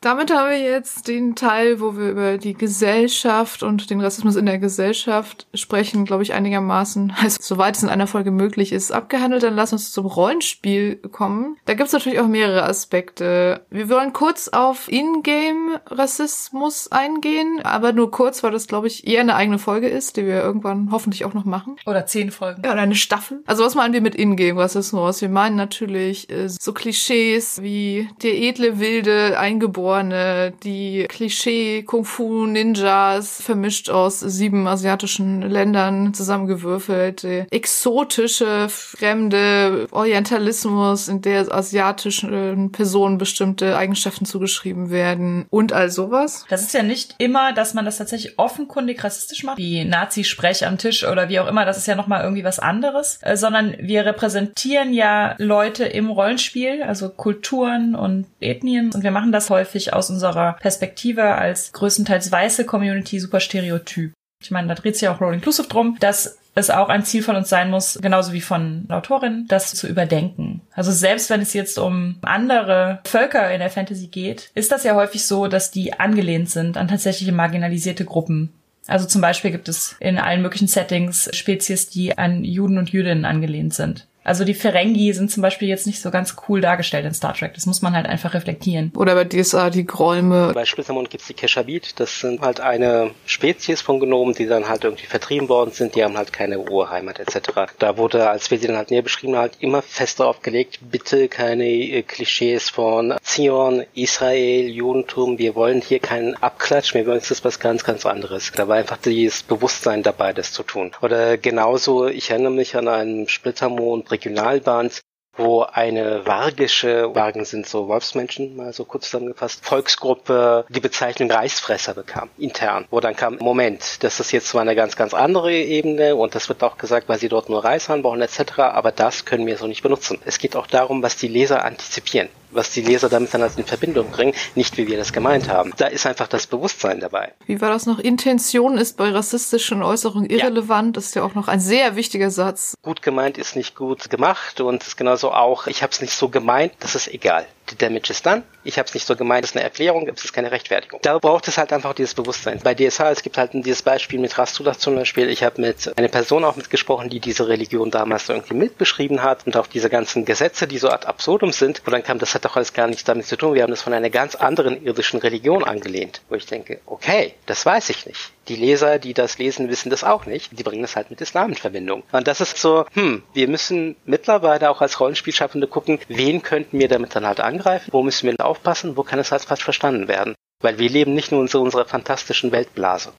Damit haben wir jetzt den Teil, wo wir über die Gesellschaft und den Rassismus in der Gesellschaft sprechen, glaube ich, einigermaßen, also soweit es in einer Folge möglich ist, abgehandelt. Dann lass uns zum Rollenspiel kommen. Da gibt es natürlich auch mehrere Aspekte. Wir wollen kurz auf Ingame-Rassismus eingehen, aber nur kurz, weil das, glaube ich, eher eine eigene Folge ist, die wir irgendwann hoffentlich auch noch machen. Oder zehn Folgen. Ja, oder eine Staffel. Also was meinen wir mit Ingame-Rassismus? Wir meinen natürlich äh, so Klischees wie der edle Wilde, eingeborene Eingeborene, die Klischee-Kung-Fu-Ninjas, vermischt aus sieben asiatischen Ländern zusammengewürfelt, exotische, fremde Orientalismus, in der asiatischen Personen bestimmte Eigenschaften zugeschrieben werden und all sowas. Das ist ja nicht immer, dass man das tatsächlich offenkundig rassistisch macht, wie Nazi-Sprech am Tisch oder wie auch immer, das ist ja nochmal irgendwie was anderes, äh, sondern wir repräsentieren ja Leute im Rollenspiel, also Kulturen und Ethnien und wir machen das häufig natürlich aus unserer Perspektive als größtenteils weiße Community super stereotyp. Ich meine, da dreht sich auch Roll Inclusive drum, dass es auch ein Ziel von uns sein muss, genauso wie von der Autorin, das zu überdenken. Also selbst wenn es jetzt um andere Völker in der Fantasy geht, ist das ja häufig so, dass die angelehnt sind an tatsächliche marginalisierte Gruppen. Also zum Beispiel gibt es in allen möglichen Settings Spezies, die an Juden und Jüdinnen angelehnt sind. Also die Ferengi sind zum Beispiel jetzt nicht so ganz cool dargestellt in Star Trek. Das muss man halt einfach reflektieren. Oder bei DSA die Gräume. Bei Splittermond gibt's die Keshavit. Das sind halt eine Spezies von Gnomen, die dann halt irgendwie vertrieben worden sind. Die haben halt keine Urheimat etc. Da wurde, als wir sie dann halt näher beschrieben, halt immer fest darauf gelegt, bitte keine äh, Klischees von Zion, Israel, Judentum. Wir wollen hier keinen Abklatsch. Wir wollen jetzt was ganz, ganz anderes. Da war einfach dieses Bewusstsein dabei, das zu tun. Oder genauso, ich erinnere mich an einen Splittermond Regionalbahns, wo eine vargische, Wagen sind so Wolfsmenschen, mal so kurz zusammengefasst, Volksgruppe die Bezeichnung Reichsfresser bekam, intern. Wo dann kam, Moment, das ist jetzt zwar eine ganz, ganz andere Ebene und das wird auch gesagt, weil sie dort nur Reis anbauen etc., aber das können wir so nicht benutzen. Es geht auch darum, was die Leser antizipieren was die Leser damit dann als in Verbindung bringen, nicht wie wir das gemeint haben. Da ist einfach das Bewusstsein dabei. Wie war das noch? Intention ist bei rassistischen Äußerungen irrelevant. Ja. Das ist ja auch noch ein sehr wichtiger Satz. Gut gemeint ist nicht gut gemacht und ist genauso auch, ich habe es nicht so gemeint, das ist egal die Damage ist dann. Ich habe es nicht so gemeint, das ist eine Erklärung, es ist keine Rechtfertigung. Da braucht es halt einfach dieses Bewusstsein. Bei DSH, es gibt halt dieses Beispiel mit Rastulas zum Beispiel. Ich habe mit einer Person auch mitgesprochen, die diese Religion damals irgendwie mitbeschrieben hat und auch diese ganzen Gesetze, die so ad absurdum sind, wo dann kam, das hat doch alles gar nichts damit zu tun. Wir haben das von einer ganz anderen irdischen Religion angelehnt. Wo ich denke, okay, das weiß ich nicht. Die Leser, die das lesen, wissen das auch nicht. Die bringen das halt mit Islam in Verbindung. Und das ist so, hm, wir müssen mittlerweile auch als Rollenspielschaffende gucken, wen könnten wir damit dann halt angreifen, wo müssen wir aufpassen, wo kann es halt falsch verstanden werden. Weil wir leben nicht nur in unserer fantastischen Weltblase.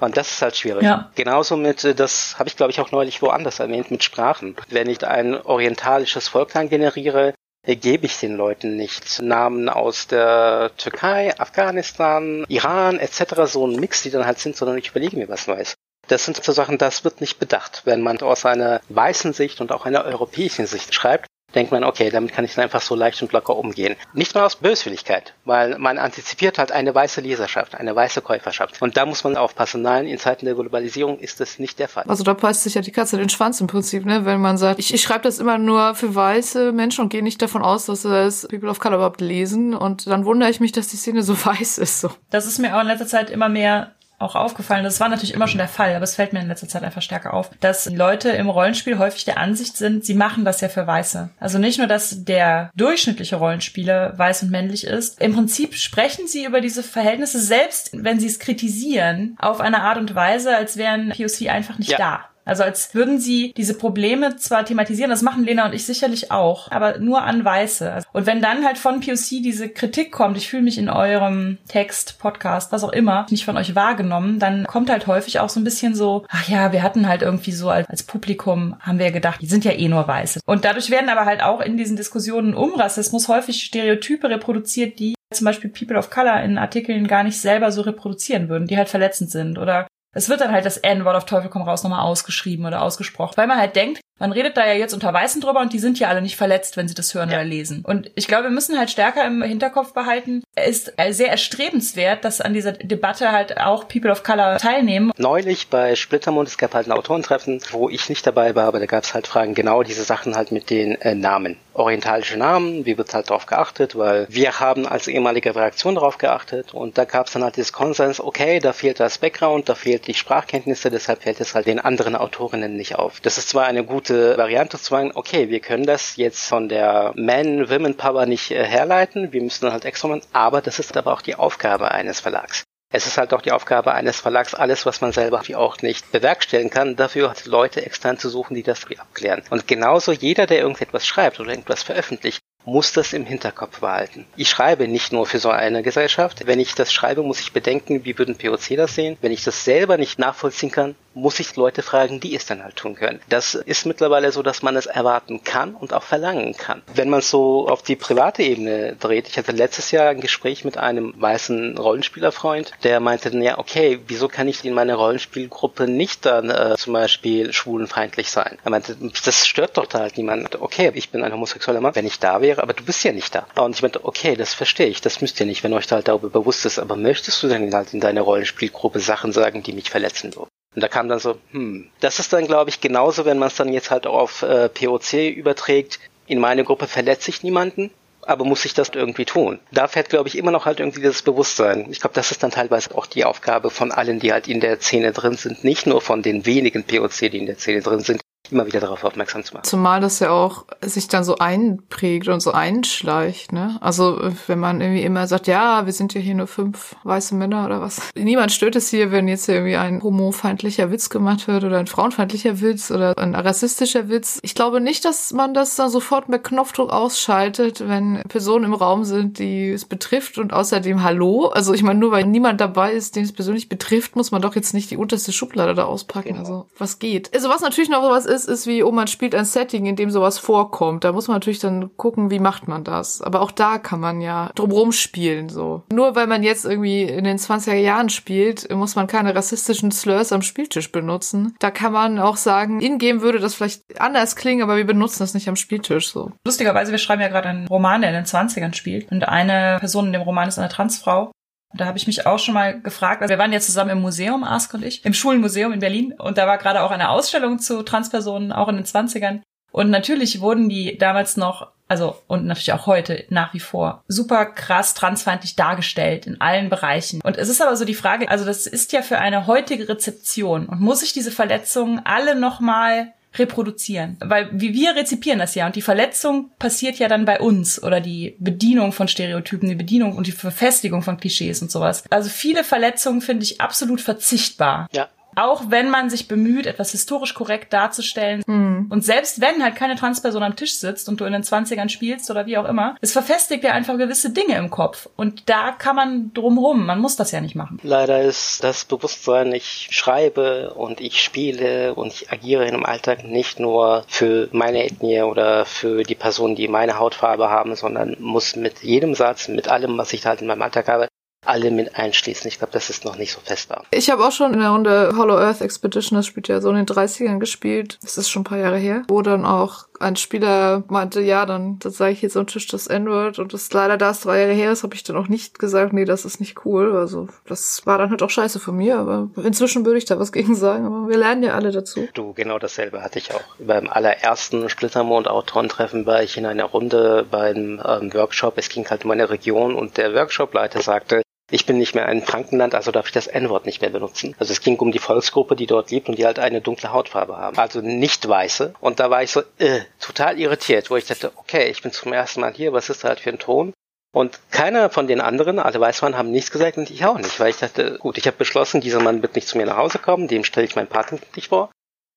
Und das ist halt schwierig. Ja. Genauso mit, äh, das habe ich glaube ich auch neulich woanders erwähnt, mit Sprachen. Wenn ich ein orientalisches Volkland generiere, äh, gebe ich den Leuten nicht Namen aus der Türkei, Afghanistan, Iran etc., so ein Mix, die dann halt sind, sondern ich überlege mir was Neues. Das sind so Sachen, das wird nicht bedacht. Wenn man aus einer weißen Sicht und auch einer europäischen Sicht schreibt, denkt man, okay, damit kann ich dann einfach so leicht und locker umgehen. Nicht mal aus Böswilligkeit, weil man antizipiert halt eine weiße Leserschaft, eine weiße Käuferschaft. Und da muss man aufpassen. Nein, in Zeiten der Globalisierung ist das nicht der Fall. Also da beißt sich ja die Katze den Schwanz im Prinzip, ne? Wenn man sagt, ich, ich schreibe das immer nur für weiße Menschen und gehe nicht davon aus, dass es People of Color überhaupt lesen. Und dann wundere ich mich, dass die Szene so weiß ist. So. Das ist mir auch in letzter Zeit immer mehr auch aufgefallen. Das war natürlich immer schon der Fall, aber es fällt mir in letzter Zeit einfach stärker auf, dass Leute im Rollenspiel häufig der Ansicht sind, sie machen das ja für Weiße. Also nicht nur, dass der durchschnittliche Rollenspieler weiß und männlich ist. Im Prinzip sprechen sie über diese Verhältnisse selbst, wenn sie es kritisieren, auf eine Art und Weise, als wären POC einfach nicht Ja. da. Also als würden sie diese Probleme zwar thematisieren, das machen Lena und ich sicherlich auch, aber nur an Weiße. Also- Und wenn dann halt von POC diese Kritik kommt, ich fühle mich in eurem Text, Podcast, was auch immer, nicht von euch wahrgenommen, dann kommt halt häufig auch so ein bisschen so, ach ja, wir hatten halt irgendwie so als, als Publikum, haben wir gedacht, die sind ja eh nur Weiße. Und dadurch werden aber halt auch in diesen Diskussionen um Rassismus häufig Stereotype reproduziert, die zum Beispiel People of Color in Artikeln gar nicht selber so reproduzieren würden, die halt verletzend sind oder es wird dann halt das N-Wort auf Teufel komm raus nochmal ausgeschrieben oder ausgesprochen, weil man halt denkt, man redet da ja jetzt unter Weißen drüber und die sind ja alle nicht verletzt, wenn sie das hören Ja. oder lesen. Und ich glaube, wir müssen halt stärker im Hinterkopf behalten, es ist sehr erstrebenswert, dass an dieser Debatte halt auch People of Color teilnehmen. Neulich bei Splittermund, es gab halt ein Autorentreffen, wo ich nicht dabei war, aber da gab es halt Fragen, genau diese Sachen halt mit den äh, Namen. Orientalische Namen, wie wird halt darauf geachtet, weil wir haben als ehemalige Reaktion darauf geachtet und da gab es dann halt dieses Konsens, okay, da fehlt das Background, da fehlt die Sprachkenntnisse, deshalb fällt es halt den anderen Autorinnen nicht auf. Das ist zwar eine gute Variante zu sagen, okay, wir können das jetzt von der Man-Women-Power nicht äh, herleiten, wir müssen dann halt extra machen, aber das ist aber auch die Aufgabe eines Verlags. Es ist halt auch die Aufgabe eines Verlags, alles, was man selber auch nicht bewerkstelligen kann, dafür hat Leute extern zu suchen, die das abklären. Und genauso jeder, der irgendetwas schreibt oder irgendwas veröffentlicht, muss das im Hinterkopf behalten. Ich schreibe nicht nur für so eine Gesellschaft. Wenn ich das schreibe, muss ich bedenken, wie würden POC das sehen. Wenn ich das selber nicht nachvollziehen kann, muss ich Leute fragen, die es dann halt tun können. Das ist mittlerweile so, dass man es erwarten kann und auch verlangen kann. Wenn man es so auf die private Ebene dreht, ich hatte letztes Jahr ein Gespräch mit einem weißen Rollenspielerfreund, der meinte dann, ja, okay, wieso kann ich in meiner Rollenspielgruppe nicht dann äh, zum Beispiel schwulenfeindlich sein? Er meinte, das stört doch da halt niemand. Okay, ich bin ein homosexueller Mann, wenn ich da wäre, aber du bist ja nicht da. Und ich meinte, okay, das verstehe ich, das müsst ihr nicht, wenn euch da halt darüber bewusst ist, aber möchtest du denn halt in deiner Rollenspielgruppe Sachen sagen, die mich verletzen würden? Und da kam dann so, hm, das ist dann, glaube ich, genauso, wenn man es dann jetzt halt auch auf äh, POC überträgt. In meine Gruppe verletze ich niemanden, aber muss ich das irgendwie tun? Da fährt, glaube ich, immer noch halt irgendwie das Bewusstsein. Ich glaube, das ist dann teilweise auch die Aufgabe von allen, die halt in der Szene drin sind, nicht nur von den wenigen POC, die in der Szene drin sind, immer wieder darauf aufmerksam zu machen. Zumal das ja auch sich dann so einprägt und so einschleicht, ne? Also wenn man irgendwie immer sagt, ja, wir sind ja hier nur fünf weiße Männer oder was. Niemand stört es hier, wenn jetzt hier irgendwie ein homofeindlicher Witz gemacht wird oder ein frauenfeindlicher Witz oder ein rassistischer Witz. Ich glaube nicht, dass man das dann sofort mit Knopfdruck ausschaltet, wenn Personen im Raum sind, die es betrifft und außerdem Hallo. Also ich meine, nur weil niemand dabei ist, den es persönlich betrifft, muss man doch jetzt nicht die unterste Schublade da auspacken. Genau. Also was geht? Also was natürlich noch was ist, ist wie, oh, man spielt ein Setting, in dem sowas vorkommt. Da muss man natürlich dann gucken, wie macht man das. Aber auch da kann man ja drumrum spielen, so. Nur weil man jetzt irgendwie in den 20er Jahren spielt, muss man keine rassistischen Slurs am Spieltisch benutzen. Da kann man auch sagen, in-game würde das vielleicht anders klingen, aber wir benutzen das nicht am Spieltisch, so. Lustigerweise, wir schreiben ja gerade einen Roman, der in den 20ern spielt. Und eine Person in dem Roman ist eine Transfrau. Da habe ich mich auch schon mal gefragt, also wir waren ja zusammen im Museum, Ask und ich, im Schulenmuseum in Berlin. Und da war gerade auch eine Ausstellung zu Transpersonen, auch in den 20ern. Und natürlich wurden die damals noch, also und natürlich auch heute nach wie vor, super krass transfeindlich dargestellt in allen Bereichen. Und es ist aber so die Frage, also das ist ja für eine heutige Rezeption. Und muss ich diese Verletzungen alle nochmal reproduzieren. Weil wir rezipieren das ja und die Verletzung passiert ja dann bei uns oder die Bedienung von Stereotypen, die Bedienung und die Verfestigung von Klischees und sowas. Also viele Verletzungen finde ich absolut verzichtbar. Ja. Auch wenn man sich bemüht, etwas historisch korrekt darzustellen. Mhm. Und selbst wenn halt keine Transperson am Tisch sitzt und du in den 20ern spielst oder wie auch immer, es verfestigt ja einfach gewisse Dinge im Kopf. Und da kann man drumrum. Man muss das ja nicht machen. Leider ist das Bewusstsein, ich schreibe und ich spiele und ich agiere in einem Alltag nicht nur für meine Ethnie oder für die Personen, die meine Hautfarbe haben, sondern muss mit jedem Satz, mit allem, was ich halt in meinem Alltag habe, alle mit einschließen. Ich glaube, das ist noch nicht so fest da. Ich habe auch schon in der Runde Hollow Earth Expedition, das spielt ja so in den 30ern gespielt. Das ist schon ein paar Jahre her. Wo dann auch ein Spieler meinte, ja, dann das sage ich jetzt am Tisch das N-Word und das leider da es drei Jahre her ist, habe ich dann auch nicht gesagt, nee, das ist nicht cool. Also das war dann halt auch scheiße von mir, aber inzwischen würde ich da was gegen sagen, aber wir lernen ja alle dazu. Du, genau dasselbe hatte ich auch. Beim allerersten Splittermond Autoren-Treffen war ich in einer Runde beim ähm, Workshop. Es ging halt um eine Region und der Workshopleiter sagte, ich bin nicht mehr ein Frankenland, also darf ich das N-Wort nicht mehr benutzen. Also es ging um die Volksgruppe, die dort lebt und die halt eine dunkle Hautfarbe haben. Also nicht weiße. Und da war ich so äh, total irritiert, wo ich dachte, okay, ich bin zum ersten Mal hier, was ist da halt für ein Ton? Und keiner von den anderen, alle Weißmann, haben nichts gesagt und ich auch nicht, weil ich dachte, gut, ich habe beschlossen, dieser Mann wird nicht zu mir nach Hause kommen, dem stelle ich meinen Partner nicht vor.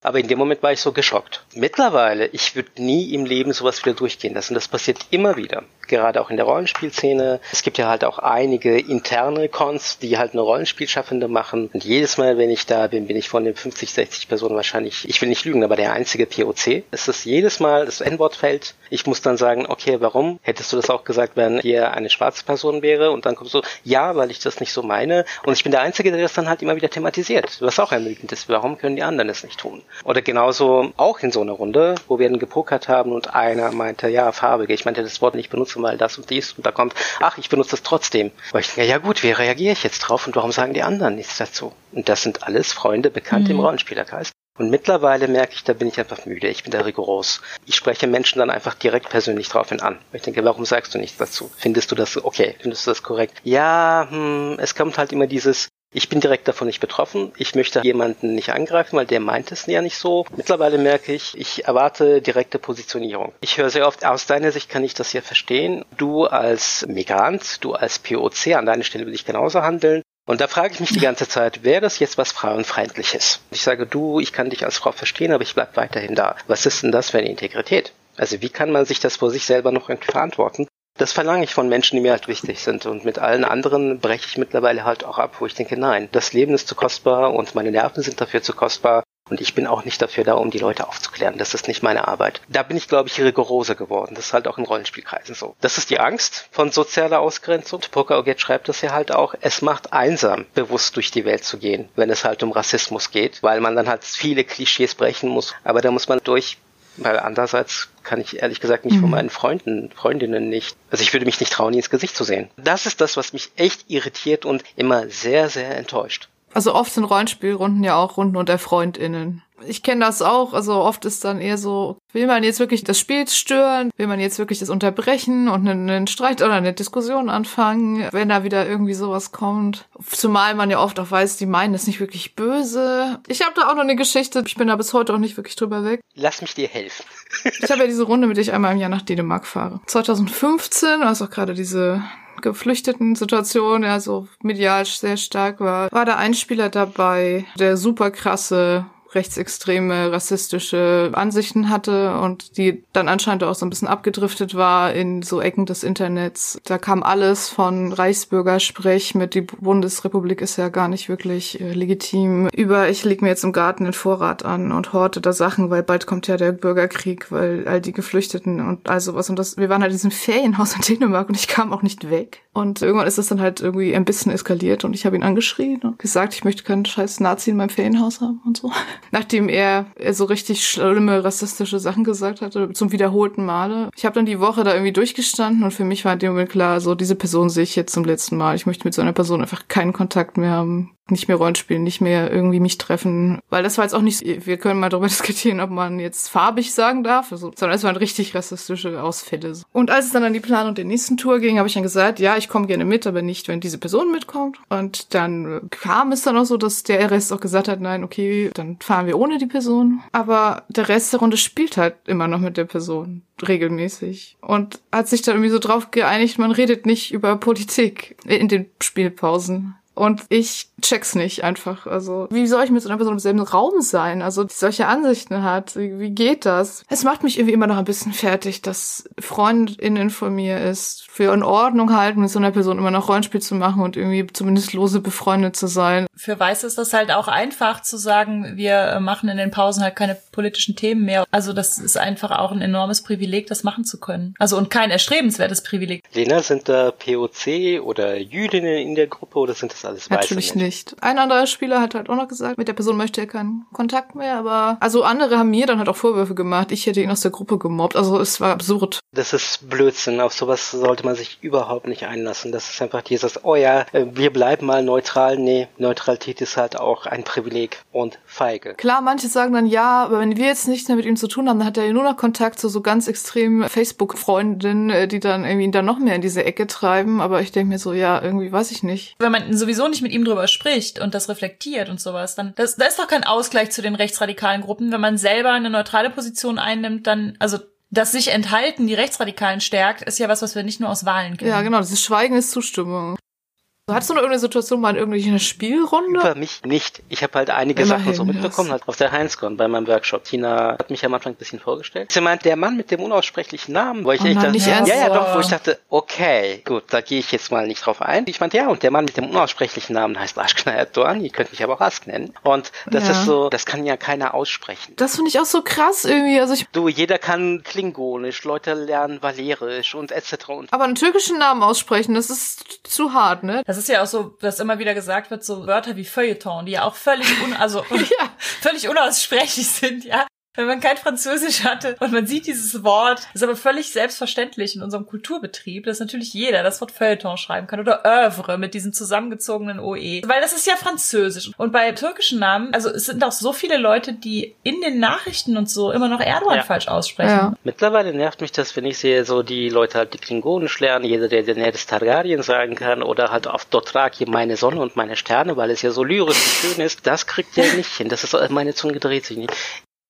Aber in dem Moment war ich so geschockt. Mittlerweile, ich würde nie im Leben sowas wieder durchgehen lassen. Das passiert immer wieder gerade auch in der Rollenspielszene. Es gibt ja halt auch einige interne Cons, die halt eine Rollenspielschaffende machen. Und jedes Mal, wenn ich da bin, bin ich von den 50, 60 Personen wahrscheinlich, ich will nicht lügen, aber der einzige POC. Es ist jedes Mal das N-Wort fällt. Ich muss dann sagen, okay, warum? Hättest du das auch gesagt, wenn hier eine schwarze Person wäre? Und dann kommst du, ja, weil ich das nicht so meine. Und ich bin der Einzige, der das dann halt immer wieder thematisiert. Was auch ermüdend ist. Warum können die anderen es nicht tun? Oder genauso auch in so einer Runde, wo wir dann gepokert haben und einer meinte, ja, farbige. Ich meinte das Wort nicht benutzen mal das und dies und da kommt, ach, ich benutze das trotzdem. Weil ich denke, ja gut, wie reagiere ich jetzt drauf und warum sagen die anderen nichts dazu? Und das sind alles Freunde, Bekannte mhm. im Rollenspielerkreis. Und mittlerweile merke ich, da bin ich einfach müde. Ich bin da rigoros. Ich spreche Menschen dann einfach direkt persönlich draufhin an. Ich denke, warum sagst du nichts dazu? Findest du das okay? Findest du das korrekt? Ja, hm, es kommt halt immer dieses, ich bin direkt davon nicht betroffen. Ich möchte jemanden nicht angreifen, weil der meint es ja nicht so. Mittlerweile merke ich, ich erwarte direkte Positionierung. Ich höre sehr oft, aus deiner Sicht kann ich das ja verstehen. Du als Migrant, du als POC, an deiner Stelle würde ich genauso handeln. Und da frage ich mich die ganze Zeit, wäre das jetzt was Frauenfeindliches? Ich sage, du, ich kann dich als Frau verstehen, aber ich bleib weiterhin da. Was ist denn das für eine Integrität? Also wie kann man sich das vor sich selber noch irgendwie verantworten? Das verlange ich von Menschen, die mir halt wichtig sind. Und mit allen anderen breche ich mittlerweile halt auch ab, wo ich denke, nein, das Leben ist zu kostbar und meine Nerven sind dafür zu kostbar. Und ich bin auch nicht dafür da, um die Leute aufzuklären. Das ist nicht meine Arbeit. Da bin ich, glaube ich, rigoroser geworden. Das ist halt auch in Rollenspielkreisen so. Das ist die Angst von sozialer Ausgrenzung. Poker Oget schreibt das ja halt auch. Es macht einsam, bewusst durch die Welt zu gehen, wenn es halt um Rassismus geht, weil man dann halt viele Klischees brechen muss. Aber da muss man durch weil andererseits kann ich ehrlich gesagt nicht mhm. von meinen Freunden, Freundinnen nicht. Also ich würde mich nicht trauen, ins Gesicht zu sehen. Das ist das, was mich echt irritiert und immer sehr, sehr enttäuscht. Also oft sind Rollenspielrunden ja auch Runden unter FreundInnen. Ich kenne das auch. Also oft ist dann eher so, will man jetzt wirklich das Spiel stören? Will man jetzt wirklich das unterbrechen und einen, einen Streit oder eine Diskussion anfangen, wenn da wieder irgendwie sowas kommt? Zumal man ja oft auch weiß, die meinen es nicht wirklich böse. Ich habe da auch noch eine Geschichte. Ich bin da bis heute auch nicht wirklich drüber weg. Lass mich dir helfen. ich habe ja diese Runde, mit der ich einmal im Jahr nach Dänemark fahre. 2015, also auch gerade diese geflüchteten Situation, ja, so medial sehr stark war, war da ein Spieler dabei, der super krasse rechtsextreme, rassistische Ansichten hatte und die dann anscheinend auch so ein bisschen abgedriftet war in so Ecken des Internets. Da kam alles von Reichsbürgersprech mit die Bundesrepublik ist ja gar nicht wirklich äh, legitim. Über ich leg mir jetzt im Garten den Vorrat an und horte da Sachen, weil bald kommt ja der Bürgerkrieg, weil all die Geflüchteten und all sowas. Und das wir waren halt in diesem Ferienhaus in Dänemark und ich kam auch nicht weg. Und irgendwann ist es dann halt irgendwie ein bisschen eskaliert und ich habe ihn angeschrien und gesagt, ich möchte keinen scheiß Nazi in meinem Ferienhaus haben und so nachdem er, er so richtig schlimme rassistische Sachen gesagt hatte, zum wiederholten Male. Ich habe dann die Woche da irgendwie durchgestanden und für mich war in dem Moment klar, so diese Person sehe ich jetzt zum letzten Mal. Ich möchte mit so einer Person einfach keinen Kontakt mehr haben nicht mehr Rollenspielen, nicht mehr irgendwie mich treffen, weil das war jetzt auch nicht, wir können mal darüber diskutieren, ob man jetzt farbig sagen darf, also, sondern es waren richtig rassistische Ausfälle. Und als es dann an die Planung der nächsten Tour ging, habe ich dann gesagt, ja, ich komme gerne mit, aber nicht, wenn diese Person mitkommt. Und dann kam es dann auch so, dass der Rest auch gesagt hat, nein, okay, dann fahren wir ohne die Person. Aber der Rest der Runde spielt halt immer noch mit der Person regelmäßig und hat sich dann irgendwie so drauf geeinigt, man redet nicht über Politik in den Spielpausen. Und ich check's nicht einfach. Also, wie soll ich mit so einer Person im selben Raum sein? Also, die solche Ansichten hat. Wie, geht das? Es macht mich irgendwie immer noch ein bisschen fertig, dass Freundinnen von mir ist, für in Ordnung halten, mit so einer Person immer noch Rollenspiel zu machen und irgendwie zumindest lose befreundet zu sein. Für Weiße ist das halt auch einfach zu sagen, wir machen in den Pausen halt keine politischen Themen mehr. Also das ist einfach auch ein enormes Privileg, das machen zu können. Also und kein erstrebenswertes Privileg. Lena, sind da POC oder Jüdinnen in der Gruppe oder sind das alles Weiße Natürlich Menschen? Nicht. Ein anderer Spieler hat halt auch noch gesagt, mit der Person möchte er keinen Kontakt mehr, aber also andere haben mir dann halt auch Vorwürfe gemacht, ich hätte ihn aus der Gruppe gemobbt. Also es war absurd. Das ist Blödsinn. Auf sowas sollte man sich überhaupt nicht einlassen. Das ist einfach dieses, oh ja, äh, wir bleiben mal neutral. Nee, Neutralität ist halt auch ein Privileg und feige. Klar, manche sagen dann ja, aber wenn wir jetzt nichts mehr mit ihm zu tun haben, dann hat er ja nur noch Kontakt zu so ganz extremen Facebook-Freundinnen, äh, die dann irgendwie da noch mehr in diese Ecke treiben. Aber ich denke mir so, ja, irgendwie weiß ich nicht. Wenn man sowieso nicht mit ihm drüber spricht und das reflektiert und sowas, dann das, da ist doch kein Ausgleich zu den rechtsradikalen Gruppen. Wenn man selber eine neutrale Position einnimmt, dann, also das sich enthalten die Rechtsradikalen stärkt, ist ja was, was wir nicht nur aus Wahlen kennen. Ja, genau. Dieses Schweigen ist Zustimmung. Hattest du noch irgendeine Situation mal in irgendeiner Spielrunde? Über mich nicht. Ich habe halt einige Immerhin, Sachen so mitbekommen, halt auf der Heinzcon bei meinem Workshop. Tina hat mich am Anfang ein bisschen vorgestellt. Sie meint, der Mann mit dem unaussprechlichen Namen, wo ich oh, echt dachte, ja, ja, doch, wo ich dachte, okay, gut, da gehe ich jetzt mal nicht drauf ein. Ich meinte, ja, und der Mann mit dem unaussprechlichen Namen heißt Aschkner Erdogan, ihr könnt mich aber auch Ask nennen. Und das ja. ist so, das kann ja keiner aussprechen. Das finde ich auch so krass irgendwie. Also ich du, jeder kann Klingonisch, Leute lernen Valerisch und etc. Und aber einen türkischen Namen aussprechen, das ist zu hart, ne? Das ist ja auch so, dass immer wieder gesagt wird, so Wörter wie Feuilleton, die ja auch völlig un also ja. völlig unaussprechlich sind, ja wenn man kein Französisch hatte und man sieht dieses Wort, ist aber völlig selbstverständlich in unserem Kulturbetrieb, dass natürlich jeder das Wort Feuilleton schreiben kann oder Oeuvre mit diesen zusammengezogenen OE, weil das ist ja Französisch. Und bei türkischen Namen, also es sind auch so viele Leute, die in den Nachrichten und so immer noch Erdogan ja. falsch aussprechen. Ja. Mittlerweile nervt mich das, wenn ich sehe, so die Leute halt die Klingonisch lernen, jeder, der den Daenerys Targaryen sagen kann oder halt auf Dothraki meine Sonne und meine Sterne, weil es ja so lyrisch und schön ist, das kriegt der nicht hin. Das ist meine Zunge dreht sich nicht.